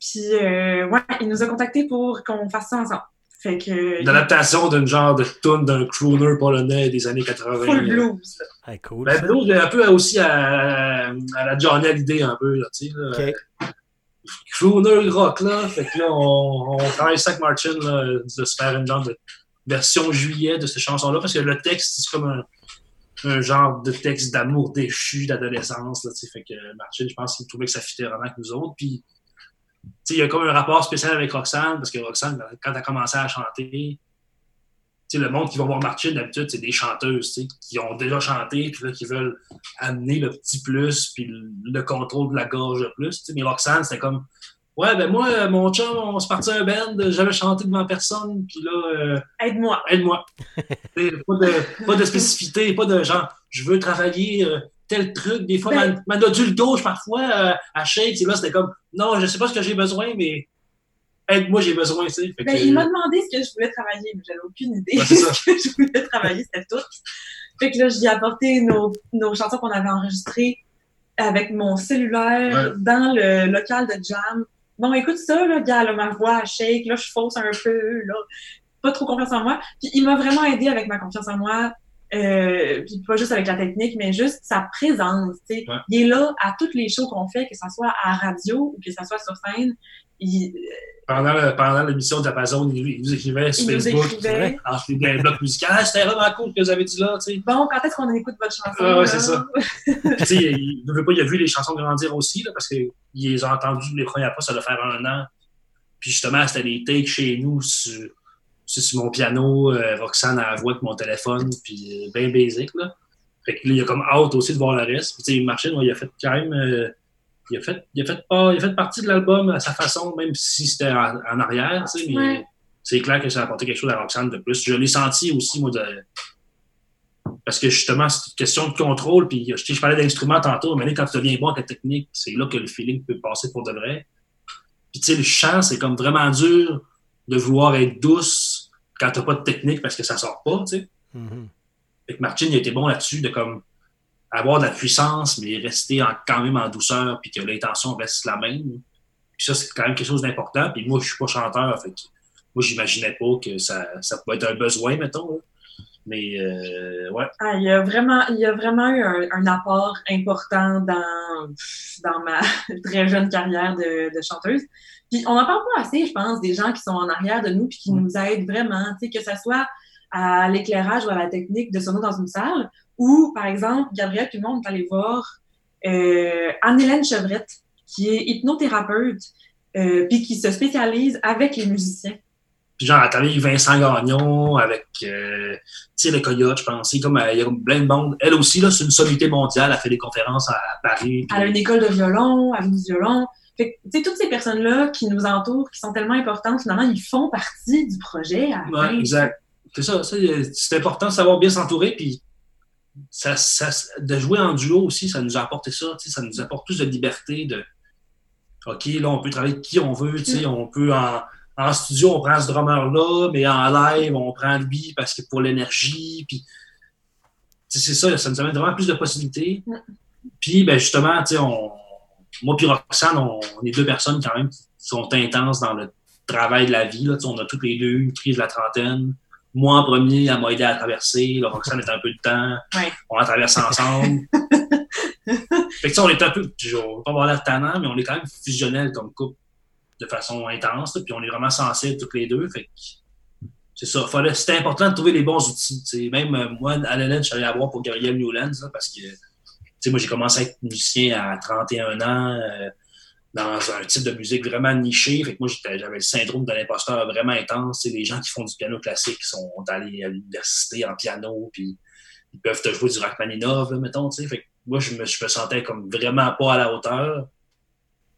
Puis, euh, ouais, il nous a contactés pour qu'on fasse ça ensemble. Fait que. Une adaptation d'un genre de tune d'un crooner polonais des années 80. Full blues. là. Ah, cool. Ben, blues, un peu aussi à, à la Johnny Hallyday, un peu, là, crooner rock, là. Fait que là, on, on travaille ça avec Martin, là, de se faire une genre de version juillet de cette chanson-là, parce que le texte, c'est comme un, un genre de texte d'amour déchu, d'adolescence, là, tu sais. Fait que Martin, je pense qu'il trouvait que ça fitait vraiment avec nous autres, puis il y a comme un rapport spécial avec Roxane, parce que Roxane, quand elle a commencé à chanter, le monde qui va voir Martine, d'habitude, c'est des chanteuses qui ont déjà chanté, puis là, qui veulent amener le petit plus, puis le, contrôle de la gorge de plus. Mais Roxane, c'était comme Ouais, ben moi, mon chum, on se partit un band, j'avais chanté devant personne, puis là. Euh, aide-moi. Aide-moi. pas, de, pas de spécificité, pas de genre, je veux travailler euh, tel truc. Des fois, ben, ma, nodule gauche, parfois, euh, à shake, là, c'était comme, non, je sais pas ce que j'ai besoin, mais aide-moi, j'ai besoin, tu sais. Ben, il m'a demandé ce que je voulais travailler, mais j'avais aucune idée de (laughs) ce que je voulais travailler, c'était tout. Fait que là, j'ai apporté nos, nos chansons qu'on avait enregistrées avec mon cellulaire dans le local de jam Bon, écoute ça, là, gars, ma voix shake, là, je fausse un peu, là, pas trop confiance en moi. Puis il m'a vraiment aidé avec ma confiance en moi, euh, puis pas juste avec la technique, mais juste sa présence. tu sais. Il est là à toutes les shows qu'on fait, que ce soit à radio ou que ce soit sur scène. Il, pendant, l'émission de Amazon, il, il nous écrivait sur Facebook. Écrivait. Entre les blocs musicaux. Ah, c'était vraiment cool que vous avez dit là. Tu sais. Bon, quand est-ce qu'on écoute votre chanson? Ah, ouais, c'est ça. (laughs) tu sais, il ne veut pas, il a vu les chansons grandir aussi, là, parce qu'il les a entendues les premières fois, ça doit faire un an. Puis justement, c'était des takes chez nous sur, sur mon piano, euh, Roxane à la voix avec mon téléphone, puis euh, bien basic. Là. Fait que là, il a comme hâte aussi de voir le reste. Puis, tu sais, il a fait quand même. Euh, il a fait, il a fait, il a fait partie de l'album à sa façon, même si c'était en, arrière, tu sais, mais c'est clair que ça a apporté quelque chose à Roxane de plus. Je l'ai senti aussi, moi, de... parce que justement, c'est une question de contrôle, puis je, je parlais d'instruments tantôt, mais quand tu deviens bon avec la technique, c'est là que le feeling peut passer pour de vrai. Puis tu sais, le chant, c'est comme vraiment dur de vouloir être douce quand t'as pas de technique parce que ça sort pas, tu sais. Mm Fait que Martin, il était bon là-dessus, de comme avoir de la puissance, mais rester quand même en douceur, puis que l'intention reste la même. Puis ça, c'est quand même quelque chose d'important. Puis moi, je suis pas chanteur, fait moi, j'imaginais pas que ça, ça pouvait être un besoin, mettons. Mais euh, ouais. Ah, il, y a vraiment, il y a vraiment eu un, apport important dans, dans ma (laughs) très jeune carrière de, de chanteuse. Puis on n'en parle pas assez, je pense, des gens qui sont en arrière de nous puis qui nous aident vraiment, tu sais, que ce soit à l'éclairage ou à la technique de sonner dans une salle, ou, par exemple, Gabriel tout le monde est allé voir euh, Anne-Hélène Chevrette, qui est hypnothérapeute, euh, puis qui se spécialise avec les musiciens. Puis genre, avec Vincent Gagnon, avec euh, le Coyote, je pense. Comme, euh, il y a plein de monde. Elle aussi, là, c'est une sommité mondiale. Elle fait des conférences à, Paris. Elle a une école de violon, elle a du violon. Fait que, toutes ces personnes-là qui nous entourent, qui sont tellement importantes, finalement, ils font partie du projet. Oui, exact. C'est ça, c'est important de savoir bien s'entourer. Puis ça, ça, de jouer en duo aussi, ça nous a apporté ça. Ça nous apporte plus de liberté de OK, là, on peut travailler avec qui on veut. Mm. On peut en, en, studio, on prend ce drummer-là, mais en live, on prend lui parce que pour l'énergie. Puis c'est ça, ça nous amène vraiment plus de possibilités. Mm. Puis ben, justement, on, moi et Roxane, on, est deux personnes quand même qui sont intenses dans le travail de la vie. Là, on a toutes les deux une crise de la trentaine moi en premier, elle m'a aidé à traverser. Là, Roxane est un peu de temps. On a traversé ensemble. (laughs) fait que, on est un peu, je vais pas avoir l'air tannant, mais on est quand même fusionnels comme couple de façon intense. puis on est vraiment sensibles tous les deux. Fait c'est ça. C'était important de trouver les bons outils. Même euh, moi, à l'élève, je suis allé la voir pour Gabriel Newlands parce que moi, j'ai commencé à être musicien à 31 ans. Euh, dans un type de musique vraiment niché. Fait que moi, j'avais le syndrome de l'imposteur vraiment intense. Les gens qui font du piano classique sont allés à l'université en piano, puis ils peuvent te jouer du Rachmaninov, mettons. Fait que moi, je me, je me, sentais comme vraiment pas à la hauteur.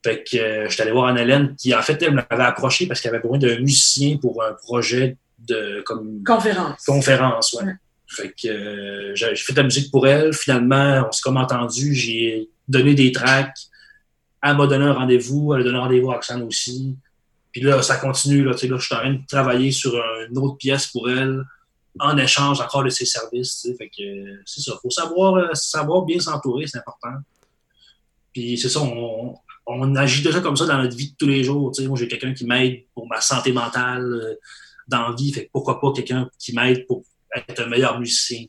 Fait que euh, je suis allé voir Anne-Hélène, qui en fait, elle m'avait approché parce qu'elle avait besoin d'un musicien pour un projet de comme conférence. Conférence, ouais. Fait que euh, j'ai fait de la musique pour elle. Finalement, on s'est comme entendu, j'ai donné des tracks elle m'a donné un rendez-vous, elle a donné un rendez-vous à Roxane aussi. Puis là, ça continue. Là, là, je suis en train de travailler sur une autre pièce pour elle en échange encore de ses services. Fait que c'est ça. Faut savoir, euh, savoir bien s'entourer, c'est important. Puis c'est ça, on, on, agit déjà comme ça dans notre vie de tous les jours. Moi, j'ai quelqu'un qui m'aide pour ma santé mentale euh, dans la vie. Fait que pourquoi pas quelqu'un qui m'aide pour être un meilleur musicien.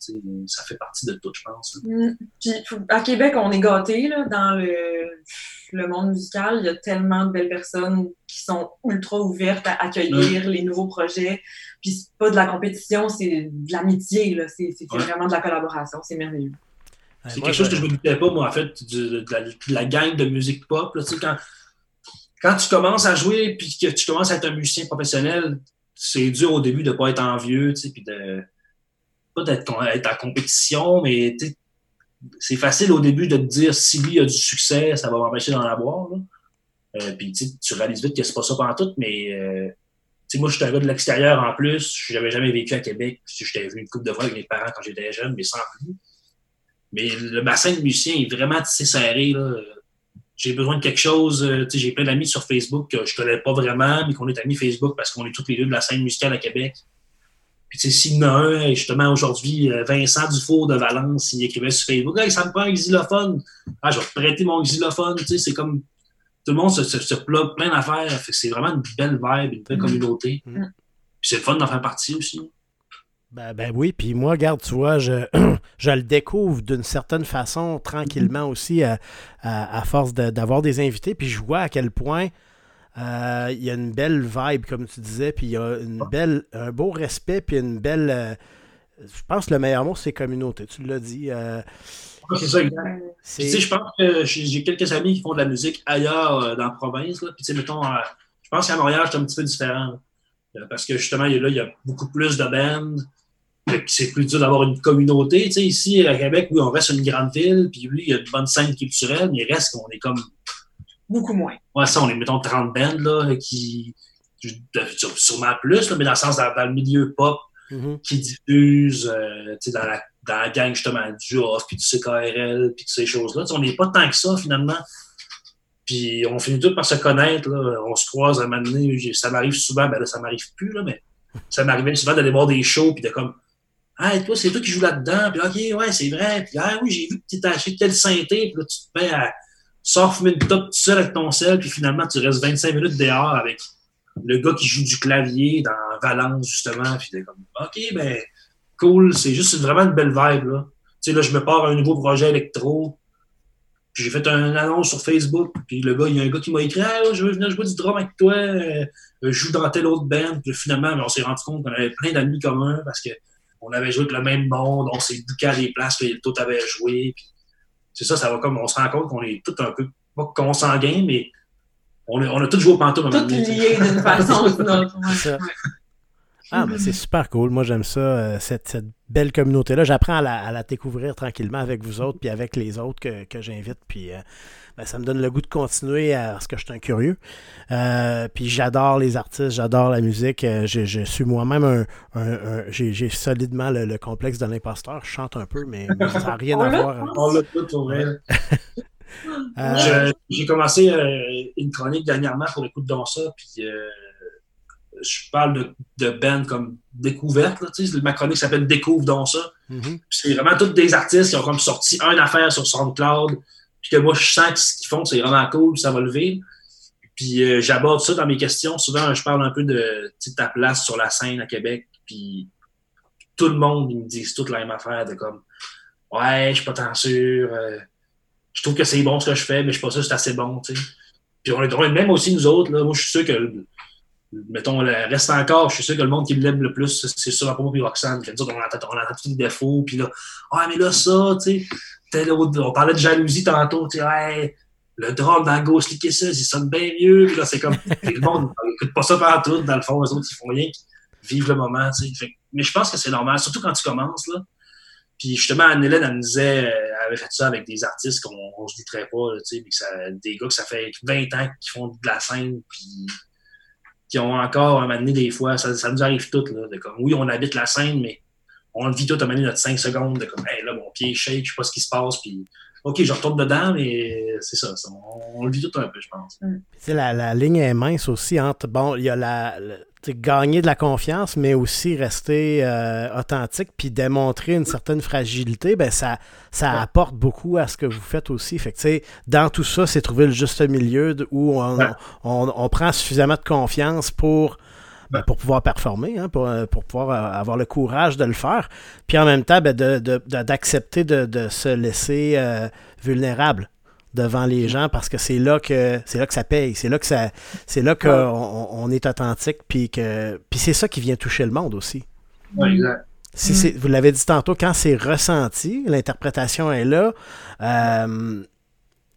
Ça fait partie de tout, je pense. Mm. Puis, à Québec, on est gâtés dans le, le, monde musical. Il y a tellement de belles personnes qui sont ultra ouvertes à accueillir les nouveaux projets. Puis c'est pas de la compétition, c'est de l'amitié. C'est vraiment de la collaboration. C'est merveilleux. C'est quelque chose que je ne me doutais pas, moi, en fait, de, la, gang de musique pop. Là, quand, quand tu commences à jouer puis que tu commences à être un musicien professionnel, c'est dur au début de ne pas être envieux, tu sais, puis de pas d'être en compétition, mais c'est facile au début de te dire si lui a du succès, ça va m'empêcher d'en avoir. Euh, puis tu réalises vite que c'est pas ça pendant tout, mais euh, moi, je suis un gars de l'extérieur en plus. Je n'avais jamais vécu à Québec. J'étais venu une couple de fois avec mes parents quand j'étais jeune, mais sans plus. Mais le bassin de musiciens est vraiment serré. J'ai besoin de quelque chose. Euh, j'ai plein d'amis sur Facebook que je connais pas vraiment, mais qu'on est amis Facebook parce qu'on est tous les deux de la scène musicale à Québec. Puis, tu sais, s'il y en a un, justement, aujourd'hui, euh, Vincent Dufour de Valence, il écrivait sur Facebook, hey, ça me prend un xylophone. Ah, je vais te prêter mon xylophone. Tu sais, c'est comme, tout le monde se, se, plug plein d'affaires. C'est vraiment une belle vibe, une belle mm. communauté. Mm. c'est le fun d'en faire partie aussi. Ben, ben, oui, puis moi, regarde, tu vois, je, (clears throat) je le découvre d'une certaine façon, tranquillement aussi, à, à, force d'avoir des invités, puis je vois à quel point euh, il y a une belle vibe, comme tu disais, puis il y a une belle, un beau respect, puis une belle. Euh, je pense que le meilleur mot, c'est communauté. Tu l'as dit. Euh, c'est ça, exact. Tu sais, je pense que j'ai quelques amis qui font de la musique ailleurs dans la province. Là. Puis, tu sais, mettons, je pense qu'à Montréal, c'est un petit peu différent. parce que justement, là, il y a beaucoup plus de bands c'est plus dur d'avoir une communauté. Tu sais, ici, à Québec, oui, on reste une grande ville, puis oui, il y a de bonnes scènes culturelles, mais il reste qu'on est comme. Beaucoup moins. Ouais, ça, on est, mettons, 30 bands, là, qui. Sûrement plus, mais dans le sens, dans, le milieu pop, mm-hmm. qui diffusent, euh, tu sais, dans la, dans la gang, justement, du off, puis du CKRL, puis toutes ces choses-là. on n'est pas tant que ça, finalement. Puis on finit tout par se connaître, là. On se croise à un moment donné. Ça m'arrive souvent, ben là, ça m'arrive plus, là, mais ça m'arrivait souvent d'aller voir des shows, puis de comme ah, toi, c'est toi qui joues là-dedans. Puis, OK, ouais, c'est vrai. Puis, ah oui, j'ai vu que tu t'es acheté tel synthé. Puis là, tu te mets à sors une top tout seul avec ton sel. Puis finalement, tu restes 25 minutes dehors avec le gars qui joue du clavier dans Valence, justement. Puis t'es comme, OK, ben, cool. C'est juste vraiment une belle vibe, là. Tu sais, là, je me pars à un nouveau projet électro. Puis j'ai fait une annonce sur Facebook. Puis le gars, il y a un gars qui m'a écrit, ah, je veux venir jouer du drum avec toi. Euh, je joue dans telle autre band. Puis finalement, on s'est rendu compte qu'on avait plein d'amis communs parce que on avait joué avec le même monde, on s'est bouqué à des places que tout avait joué. C'est ça, ça va comme on se rend compte qu'on est tout un peu, pas consanguin, mais on, on a tous joué au pantoum. Tout lié d'une (laughs) façon ou d'une autre. Ah, mais c'est super cool. Moi, j'aime ça, euh, cette, belle communauté-là. J'apprends à la, découvrir tranquillement avec vous autres, puis avec les autres que, j'invite. Puis euh, ben, ça me donne le goût de continuer parce que je suis un curieux. Euh, puis j'adore les artistes, j'adore la musique. Je, suis moi-même un. J'ai solidement le, complexe de l'imposteur. Je chante un peu, mais (laughs) ça n'a rien à voir. On l'a tout, (laughs) J'ai commencé une chronique dernièrement pour l'écoute dans ça, puis je parle de, de band comme découverte. Là, ma chronique s'appelle Découvre dans ça. Mm-hmm. C'est vraiment tous des artistes qui ont comme sorti une affaire sur SoundCloud. Puis que moi, je sens que ce qu'ils font, c'est vraiment cool, ça va lever. Puis euh, j'aborde ça dans mes questions. Souvent, je parle un peu de ta place sur la scène à Québec. Puis tout le monde, ils me disent toute la même affaire de comme Ouais, je suis pas tant sûr. Euh, je trouve que c'est bon ce que je fais, mais je suis pas sûr que c'est assez bon. Puis on est même aussi, nous autres. Là, moi, je suis sûr que mettons, reste encore, je suis sûr que le monde qui l'aime le plus, c'est sur la promo puis Roxane. on entend, on entend tous les défauts, puis là, ah, mais là, ça, tu sais, on parlait de jalousie tantôt, tu sais, le drone dans Ghost Lick ça, il sonne bien mieux, puis là, c'est comme, (laughs) le monde n'écoute pas ça partout, dans le fond, les autres, ils font rien vivre le moment, tu sais. Mais je pense que c'est normal, surtout quand tu commences, là. Puis justement, Anne-Hélène, elle me disait, elle avait fait ça avec des artistes qu'on ne se douterait pas, tu sais, mais ça, des gars que ça fait 20 ans qu'ils font de la scène, puis qui ont encore un moment donné des fois, ça, ça nous arrive tout, là, de comme, oui, on habite la scène, mais on le vit tout à donné notre 5 secondes, de comme, hey, là, mon pied shake, je sais pas ce qui se passe, puis OK, je retourne dedans, mais c'est ça, on, le vit tout un peu, je pense. Mm. La, la, ligne est mince aussi entre, bon, il y a la, gagner de la confiance, mais aussi rester euh, authentique puis démontrer une certaine fragilité, ben ça, ça apporte beaucoup à ce que vous faites aussi. Fait que, dans tout ça, c'est trouver le juste milieu où on, on, prend suffisamment de confiance pour ben, pour pouvoir performer, hein, pour, pour, pouvoir euh, avoir le courage de le faire. Puis en même temps, ben, d'accepter de, de, se laisser euh, vulnérable devant les gens parce que c'est là que c'est là que ça paye, c'est là que ça c'est là qu'on on est authentique puis que puis c'est ça qui vient toucher le monde aussi. Exact. Si vous l'avez dit tantôt, quand c'est ressenti, l'interprétation est là, euh,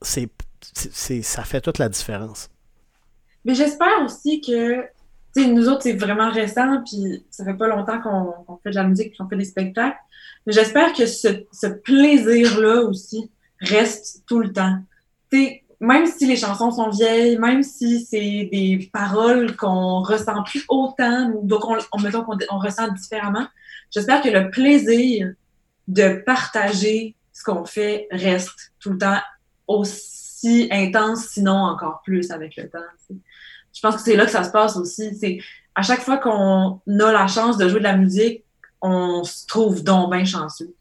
c'est, ça fait toute la différence. Mais j'espère aussi que, nous autres, c'est vraiment récent, puis ça fait pas longtemps qu'on fait de la musique, qu'on fait des spectacles. Mais j'espère que ce, plaisir-là aussi reste tout le temps. Tu sais, même si les chansons sont vieilles, même si c'est des paroles qu'on ressent plus autant, donc on, on mettons qu'on on ressent différemment, j'espère que le plaisir de partager ce qu'on fait reste tout le temps aussi intense, sinon encore plus avec le temps. Je pense que c'est là que ça se passe aussi. C'est à chaque fois qu'on a la chance de jouer de la musique, on se trouve donc bien chanceux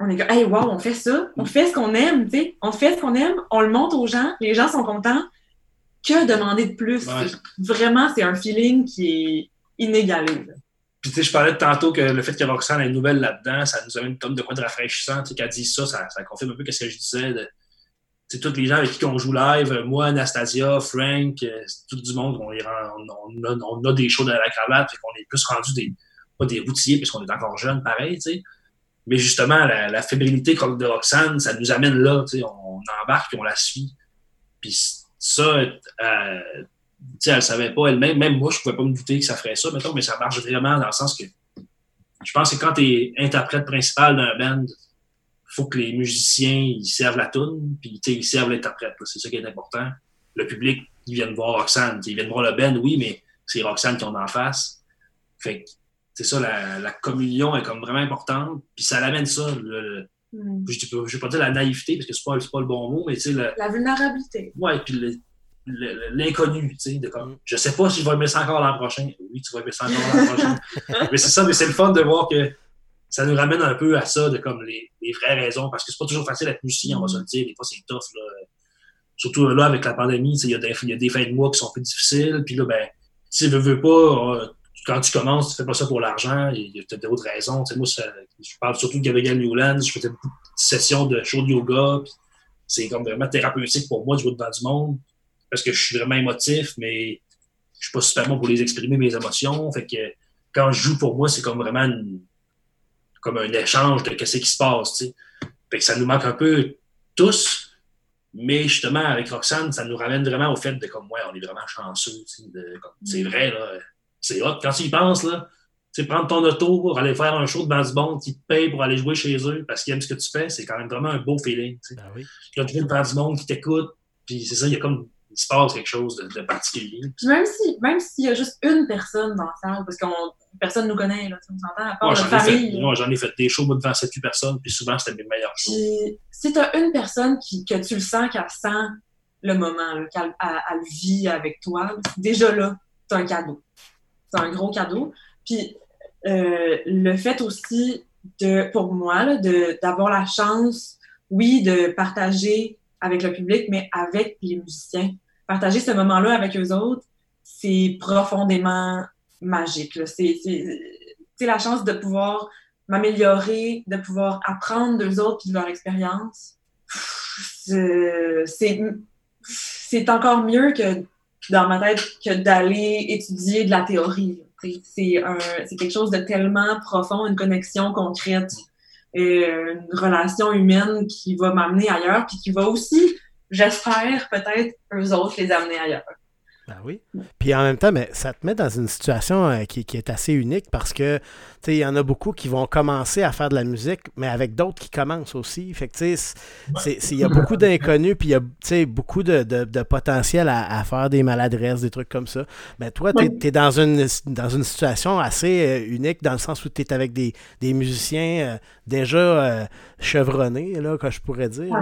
on est comme, hey, wow, on fait ça, on fait ce qu'on aime, tu sais, on fait ce qu'on aime, on le montre aux gens, les gens sont contents. Que demander de plus? Vraiment, c'est un feeling qui est inégalé. Puis, tu sais, je parlais de tantôt que le fait que Roxane ait une nouvelle là-dedans, ça nous amène une tonne de quoi de rafraîchissant. Tu sais, qu'elle dit ça, ça, confirme un peu ce que je disais. De, sais, tous les gens avec qui on joue live, moi, Anastasia, Frank, euh, tout du monde, on, on, a, des shows de la cravate, fait qu'on est plus rendu des, pas des routiers, puisqu'on est encore jeunes, pareil, tu sais. Mais justement, la, fébrilité de Roxane, ça nous amène là. On embarque et on la suit. Puis ça, euh, elle ne savait pas elle-même. Même moi, je pouvais pas me douter que ça ferait ça, mettons, mais ça marche vraiment dans le sens que je pense que quand tu es interprète principal d'un band, faut que les musiciens ils servent la tune, puis ils servent l'interprète. C'est ça qui est important. Le public, ils viennent voir Roxane. Ils viennent voir le band, oui, mais c'est Roxane qui en en face. Fait c'est ça, la, communion est comme vraiment importante. Puis ça l'amène ça. Le, mm. Je ne vais pas dire la naïveté, parce que c'est pas, pas le bon mot, mais tu sais. La vulnérabilité. Ouais, puis l'inconnu, tu sais, de comme, je sais pas si je vais aimer ça encore l'an prochain. Oui, tu vas aimer ça encore l'an prochain. (laughs) mais c'est ça, mais c'est le fun de voir que ça nous ramène un peu à ça, de comme les, vraies raisons, parce que c'est pas toujours facile d'être musicien, on va se le dire. Des fois, c'est tough, là. Surtout là, avec la pandémie, il y, y a des fins de mois qui sont plus difficiles, puis là, ben, si tu veux pas, euh, quand tu commences, tu fais pas ça pour l'argent. Il y a peut-être d'autres raisons. moi, je parle surtout de Gabriel Newland. Je faisais beaucoup de sessions de show de yoga. C'est comme vraiment thérapeutique pour moi de jouer devant du monde parce que je suis vraiment émotif, mais je suis pas super bon pour les exprimer, mes émotions. Fait que quand je joue pour moi, c'est comme vraiment comme un échange de ce qui se passe. Fait que ça nous manque un peu tous. Mais justement, avec Roxane, ça nous ramène vraiment au fait de comme, ouais, on est vraiment chanceux. C'est mm. vrai, là c'est hot. Quand tu y penses, là, tu prendre ton auto pour aller faire un show de du monde qui te paye pour aller jouer chez eux parce qu'ils aiment ce que tu fais, c'est quand même vraiment un beau feeling. Tu ben oui. Tu devant du monde qui t'écoute, puis c'est ça, il y a comme se passe quelque chose de, particulier. Puis même si même s'il y a juste une personne dans la salle, parce que personne ne nous connaît, là, on s'entend, à part notre famille. Moi, j'en ai fait des shows devant 7-8 personnes, puis souvent c'était mes meilleurs shows. Puis si tu as une personne qui, que tu le sens, qu'elle sent le moment, qu'elle vit avec toi, déjà là, c'est un cadeau c'est un gros cadeau. Puis euh, le fait aussi de, pour moi, d'avoir la chance, oui, de partager avec le public, mais avec les musiciens. Partager ce moment-là avec eux autres, c'est profondément magique. C'est la chance de pouvoir m'améliorer, de pouvoir apprendre d'eux autres et de leur expérience. C'est encore mieux que dans ma tête que d'aller étudier de la théorie. C'est quelque chose de tellement profond, une connexion concrète, euh, une relation humaine qui va m'amener ailleurs, puis qui va aussi, j'espère, peut-être eux autres les amener ailleurs. Ben oui. Puis en même temps, mais ça te met dans une situation euh, qui, est assez unique parce que il y en a beaucoup qui vont commencer à faire de la musique, mais avec d'autres qui commencent aussi. Fait que il y a beaucoup d'inconnus, puis il y a beaucoup de, potentiel à, faire des maladresses, des trucs comme ça. Mais toi, tu es, dans une, dans une situation assez euh, unique dans le sens où tu es avec des, musiciens euh, déjà chevronnés, là, que je pourrais dire.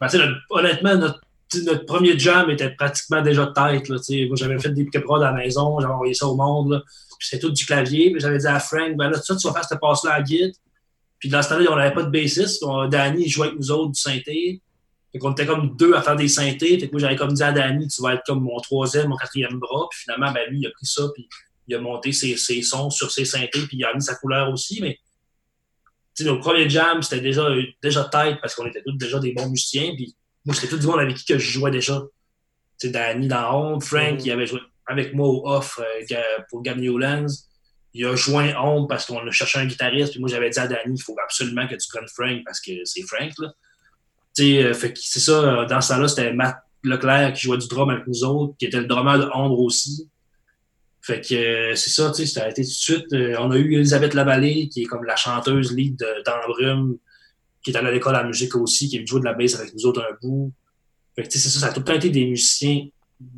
Ben, honnêtement, notre notre premier jam était pratiquement déjà de tête. Là, moi, j'avais fait des pick à la maison, j'avais envoyé ça au monde. C'était tout du clavier. Puis j'avais dit à Frank, ben là, ça, tu vas faire cette passe-là à guide. Puis dans ce temps-là, on n'avait pas de bassiste. Danny jouait avec nous autres du synthé. Fait qu'on était comme deux à faire des synthés. Fait que moi, j'avais comme dit à Danny, tu vas être comme mon troisième, mon quatrième bras. Puis finalement, ben lui, il a pris ça, puis il a monté ses, ses sons sur ses synthés, puis il a mis sa couleur aussi. Mais nos premiers jams, c'était déjà, déjà tête parce qu'on était tous déjà des bons musiciens. Puis moi, c'était tout du monde avec qui que je jouais déjà. Tu sais, Danny dans Home, Frank, qui mm. avait joué avec moi au off euh, pour Gab Newlands. Il a joint Home parce qu'on a cherché un guitariste. Puis moi, j'avais dit à Danny, il faut absolument que tu prennes Frank parce que c'est Frank, là. Euh, c'est ça, euh, dans ce temps-là, c'était Matt, Leclerc qui jouait du drum avec nous autres, qui était le drummer de Ombre aussi. Fait que euh, c'est ça, tu sais, ça a été tout de suite. Euh, on a eu Elisabeth Lavallée, qui est comme la chanteuse lead d'Embrume, qui est allée à l'école à la musique aussi, qui a joué de la bass avec nous autres un bout. Fait que tu sais, c'est ça, ça a tout le temps été des musiciens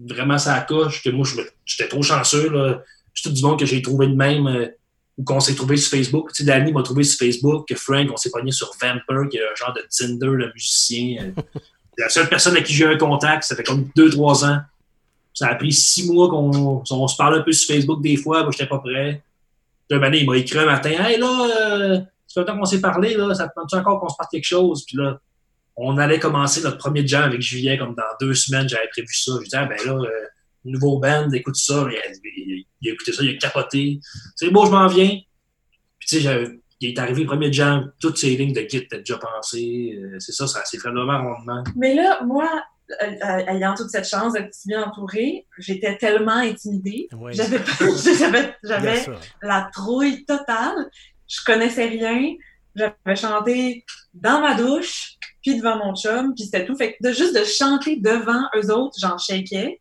vraiment ça coche, que moi, j'étais trop chanceux, là. C'est tout du monde que j'ai trouvé de même, euh, ou qu'on s'est trouvé sur Facebook. Tu sais, Danny m'a trouvé sur Facebook, que Frank, on s'est pogné sur Vamper, qui est un genre de Tinder, le musicien. (laughs) la seule personne à qui j'ai eu un contact, ça fait comme deux, trois ans. Ça a pris six mois qu'on se parle un peu sur Facebook des fois, moi j'étais pas prêt. Puis un il m'a écrit un matin Hey là, euh, c'est le temps qu'on s'est parlé, là, ça te prend encore qu'on se parle quelque chose? Puis là, on allait commencer notre premier jam avec Julien, comme dans deux semaines, j'avais prévu ça. Je disais, ah, ben là, euh, nouveau band, écoute ça. Il, a écouté ça, il a capoté. C'est bon, je m'en viens. Puis tu sais, il est arrivé le premier jam, toutes ces lignes de kit étaient déjà pensées. Euh, c'est ça, ça s'est fait vraiment rondement. Mais là, moi, ayant toute cette chance d'être si bien entourée, j'étais tellement intimidée. (laughs) J'avais, j'avais, la trouille totale. Je connaissais rien. J'avais chanté dans ma douche, puis devant mon chum, puis c'était tout. Fait que de juste de chanter devant eux autres, j'en shakais.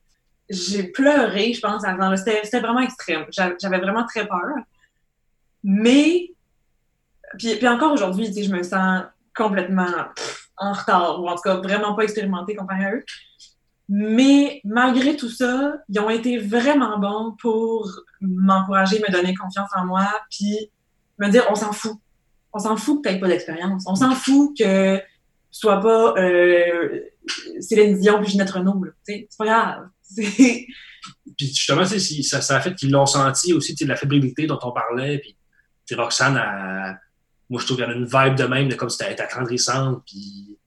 J'ai pleuré, je pense, c'était vraiment extrême. J'avais vraiment très peur. Mais, puis, puis encore aujourd'hui, je me sens complètement en retard, ou en tout cas vraiment pas expérimenté comparé à eux. Mais malgré tout ça, ils ont été vraiment bons pour m'encourager, me donner confiance en moi, puis me dire on s'en fout. On s'en fout que tu pas d'expérience. On s'en fout que tu sois pas euh, Céline Dion puis Ginette Renault. C'est pas grave. (laughs) Puis justement, ça, ça a fait qu'ils l'ont senti aussi, la fébrilité dont on parlait. Puis Roxane, a, moi, je trouve qu'elle a une vibe de même, de comme si était attendrissante. Puis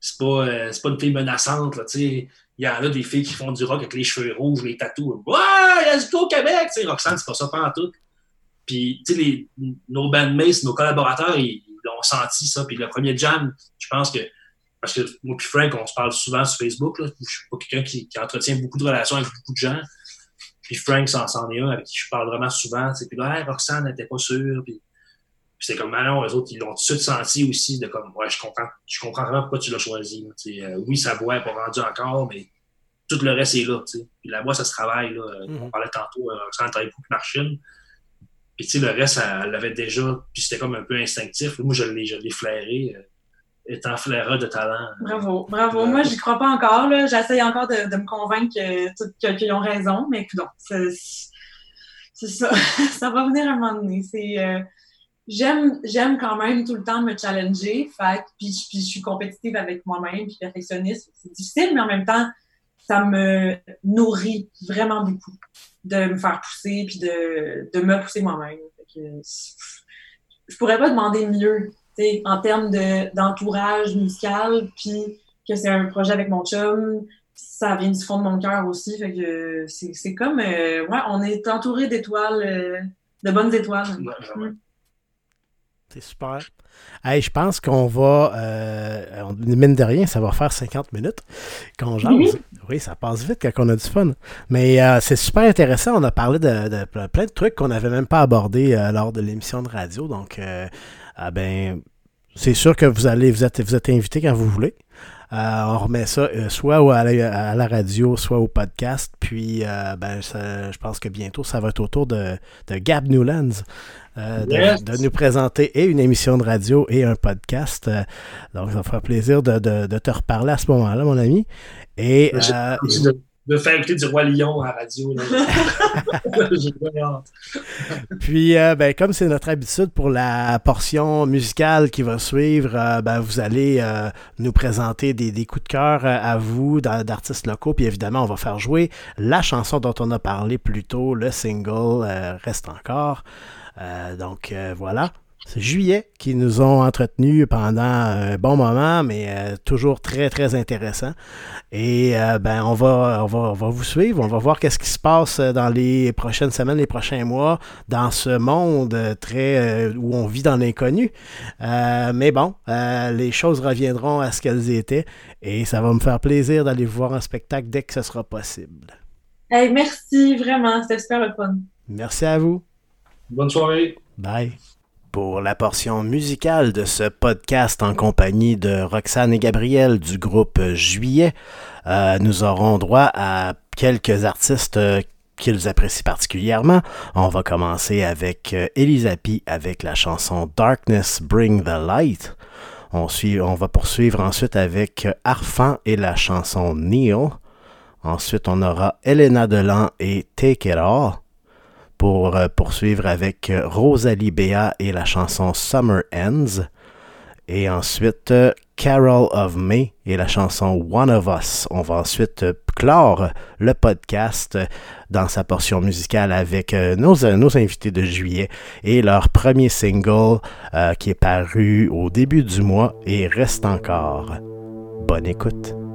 c'est pas, euh, pas une fille menaçante. Là, il y en a des filles qui font du rock avec les cheveux rouges, les tatous. Ouais, let's go Québec! T'sais, Roxane, c'est pas ça pas en tout. Puis, tu sais, nos bandmates, nos collaborateurs, ils l'ont senti ça. Puis le premier jam, je pense que parce que moi et Frank, on se parle souvent sur Facebook. Là. Je suis pas quelqu'un qui, entretient beaucoup de relations avec beaucoup de gens. Puis Frank, c'en est un avec qui je parle vraiment souvent. Puis là, Roxane n'était pas sûre. Puis, c'est comme, non, les autres, ils l'ont tout de suite senti aussi de comme, ouais, je comprends, je comprends vraiment pourquoi tu l'as choisi. Euh, oui, sa voix n'est pas rendue encore, mais tout le reste est là. Puis la voix, ça se travaille. Là. Mm-hmm. On parlait tantôt, euh, Roxane travaille beaucoup Marchine. Puis le reste, elle l'avait déjà. Puis c'était comme un peu instinctif. Moi, je l'ai flairé. Euh, étant flaireur de talent. Bravo, bravo. Moi, j'y crois pas encore. J'essaye encore de, de, me convaincre qu'ils ont raison, mais écoute, c'est ça. (laughs) ça va venir à un moment donné. C'est. J'aime j'aime quand même tout le temps me challenger fait puis, puis je suis compétitive avec moi-même puis perfectionniste c'est difficile mais en même temps ça me nourrit vraiment beaucoup de me faire pousser puis de, de me pousser moi-même je pourrais pas demander mieux en termes d'entourage musical, puis que c'est un projet avec mon chum, ça vient du fond de mon cœur aussi. Fait que c'est comme, euh, ouais, on est entouré d'étoiles, euh, de bonnes étoiles. Mm. C'est super. Hey, je pense qu'on va, euh, mine de rien, ça va faire 50 minutes qu'on jase. Oui, ça passe vite quand on a du fun. Mais euh, c'est super intéressant. On a parlé de, plein de trucs qu'on n'avait même pas abordés lors de l'émission de radio. Donc, ah ben, c'est sûr que vous allez, vous êtes, vous êtes invité quand vous voulez. Euh, on remet ça euh, soit à la, radio, soit au podcast. Puis, euh, ben, je pense que bientôt, ça va être au tour de, Gab Newlands de, nous présenter et une émission de radio et un podcast. donc, ça fera plaisir de, te reparler à ce moment-là, mon ami. Et de faire écouter du Roi Lion à la radio. (laughs) Puis, euh, ben, comme c'est notre habitude pour la portion musicale qui va suivre, euh, ben, vous allez euh, nous présenter des, des, coups de cœur à vous d'artistes locaux. Puis évidemment, on va faire jouer la chanson dont on a parlé plus tôt, le single Reste encore. Donc voilà. C'est Juillet qui nous ont entretenus pendant un bon moment, mais euh, toujours très, très intéressant. Et euh, ben, on va, on, va, on va vous suivre, on va voir qu'est-ce qui se passe dans les prochaines semaines, les prochains mois, dans ce monde très euh, où on vit dans l'inconnu. mais bon, les choses reviendront à ce qu'elles étaient et ça va me faire plaisir d'aller vous voir en spectacle dès que ce sera possible. merci, vraiment, c'était super le fun. Merci à vous. Bonne soirée. Bye. pour la portion musicale de ce podcast en compagnie de Roxane et Gabriel du groupe Juillet. Euh, nous aurons droit à quelques artistes qu'ils apprécient particulièrement. On va commencer avec euh, Elisapi avec la chanson Darkness Bring the Light. On, suit, on va poursuivre ensuite avec Arfan et la chanson Neil. Ensuite, on aura Elena Delan et Take It All pour euh, poursuivre avec euh, Rosalie Béa et la chanson Summer Ends. Et ensuite, euh, Carol of May et la chanson One of Us. On va ensuite clore le podcast dans sa portion musicale avec nos invités de juillet et leur premier single qui est paru au début du mois et reste encore. Bonne écoute.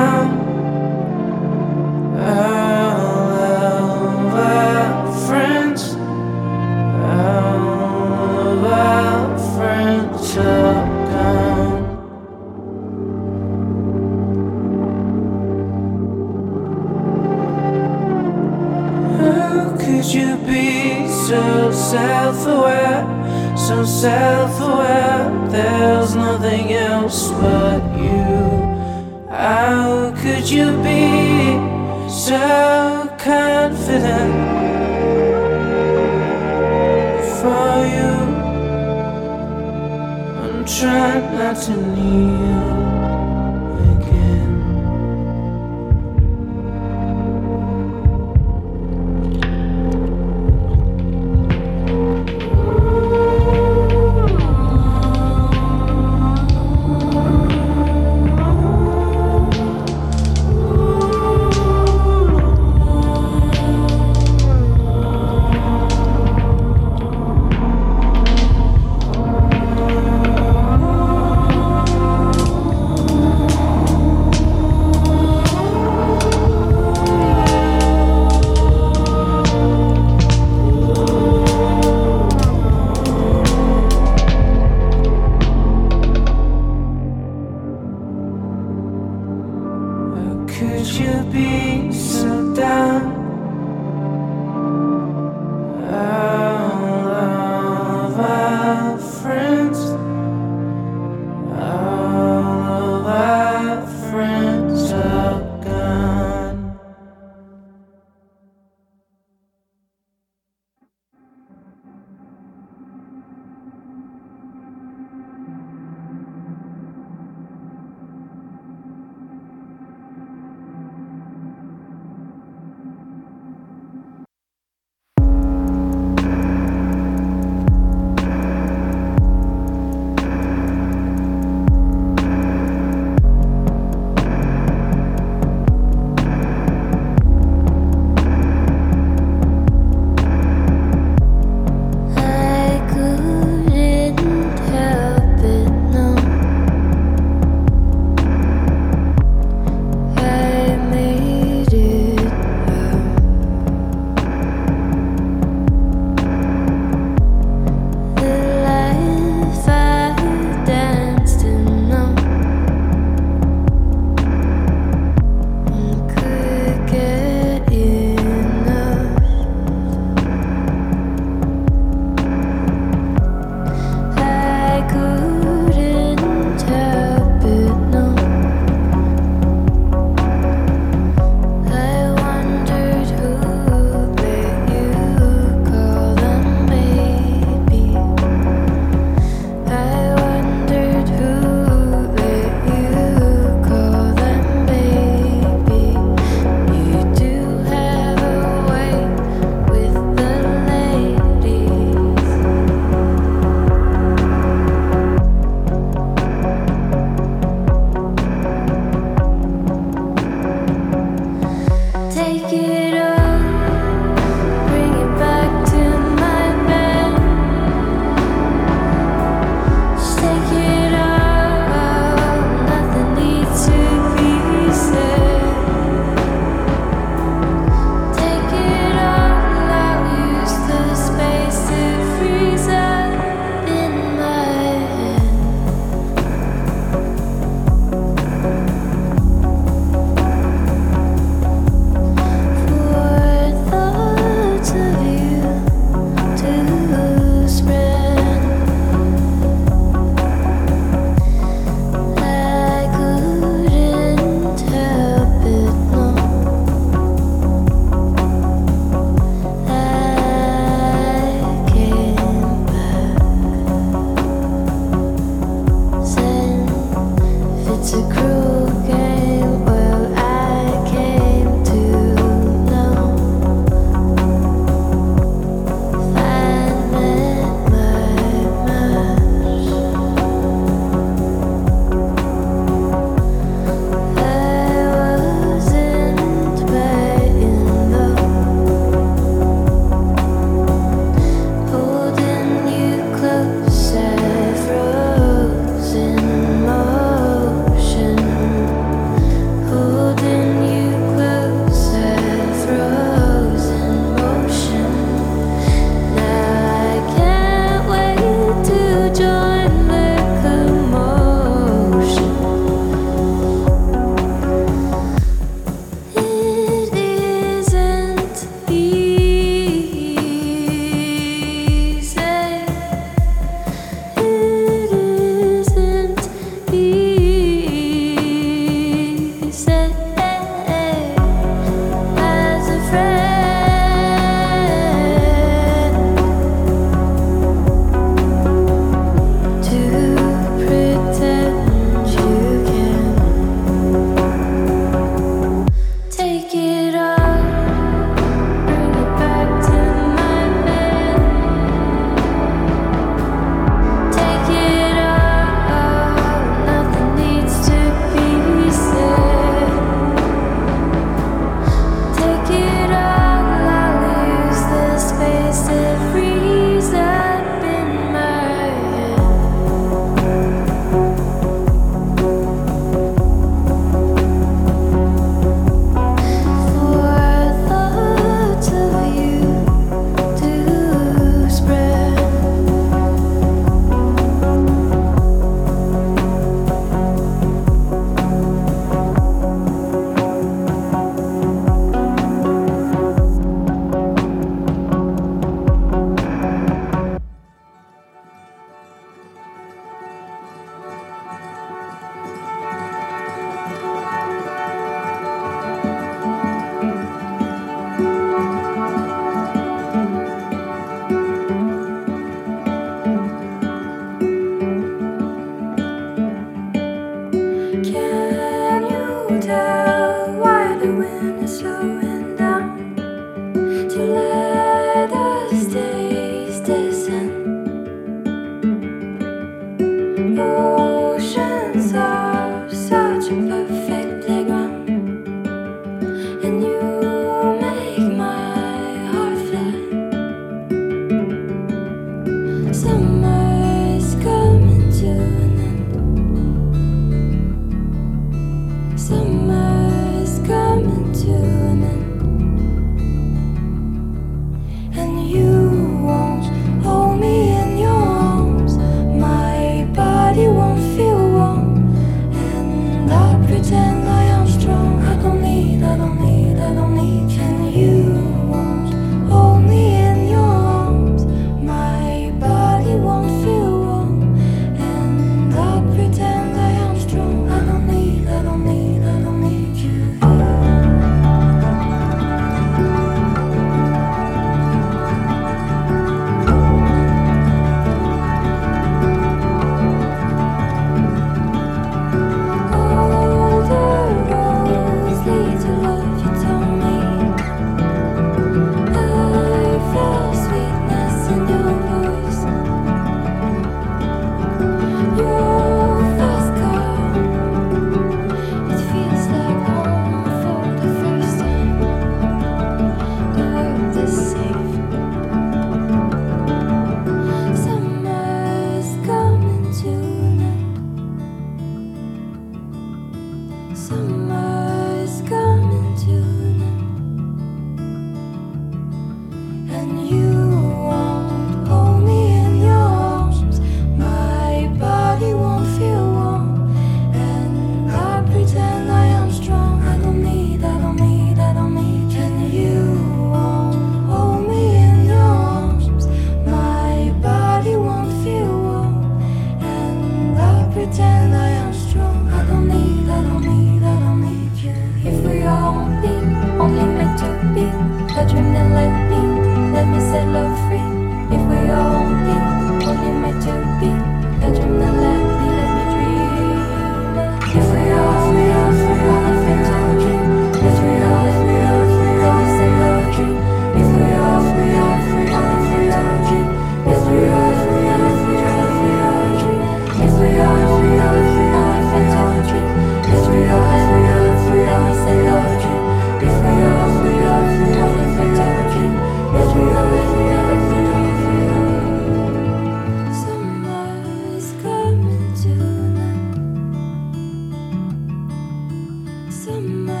summer.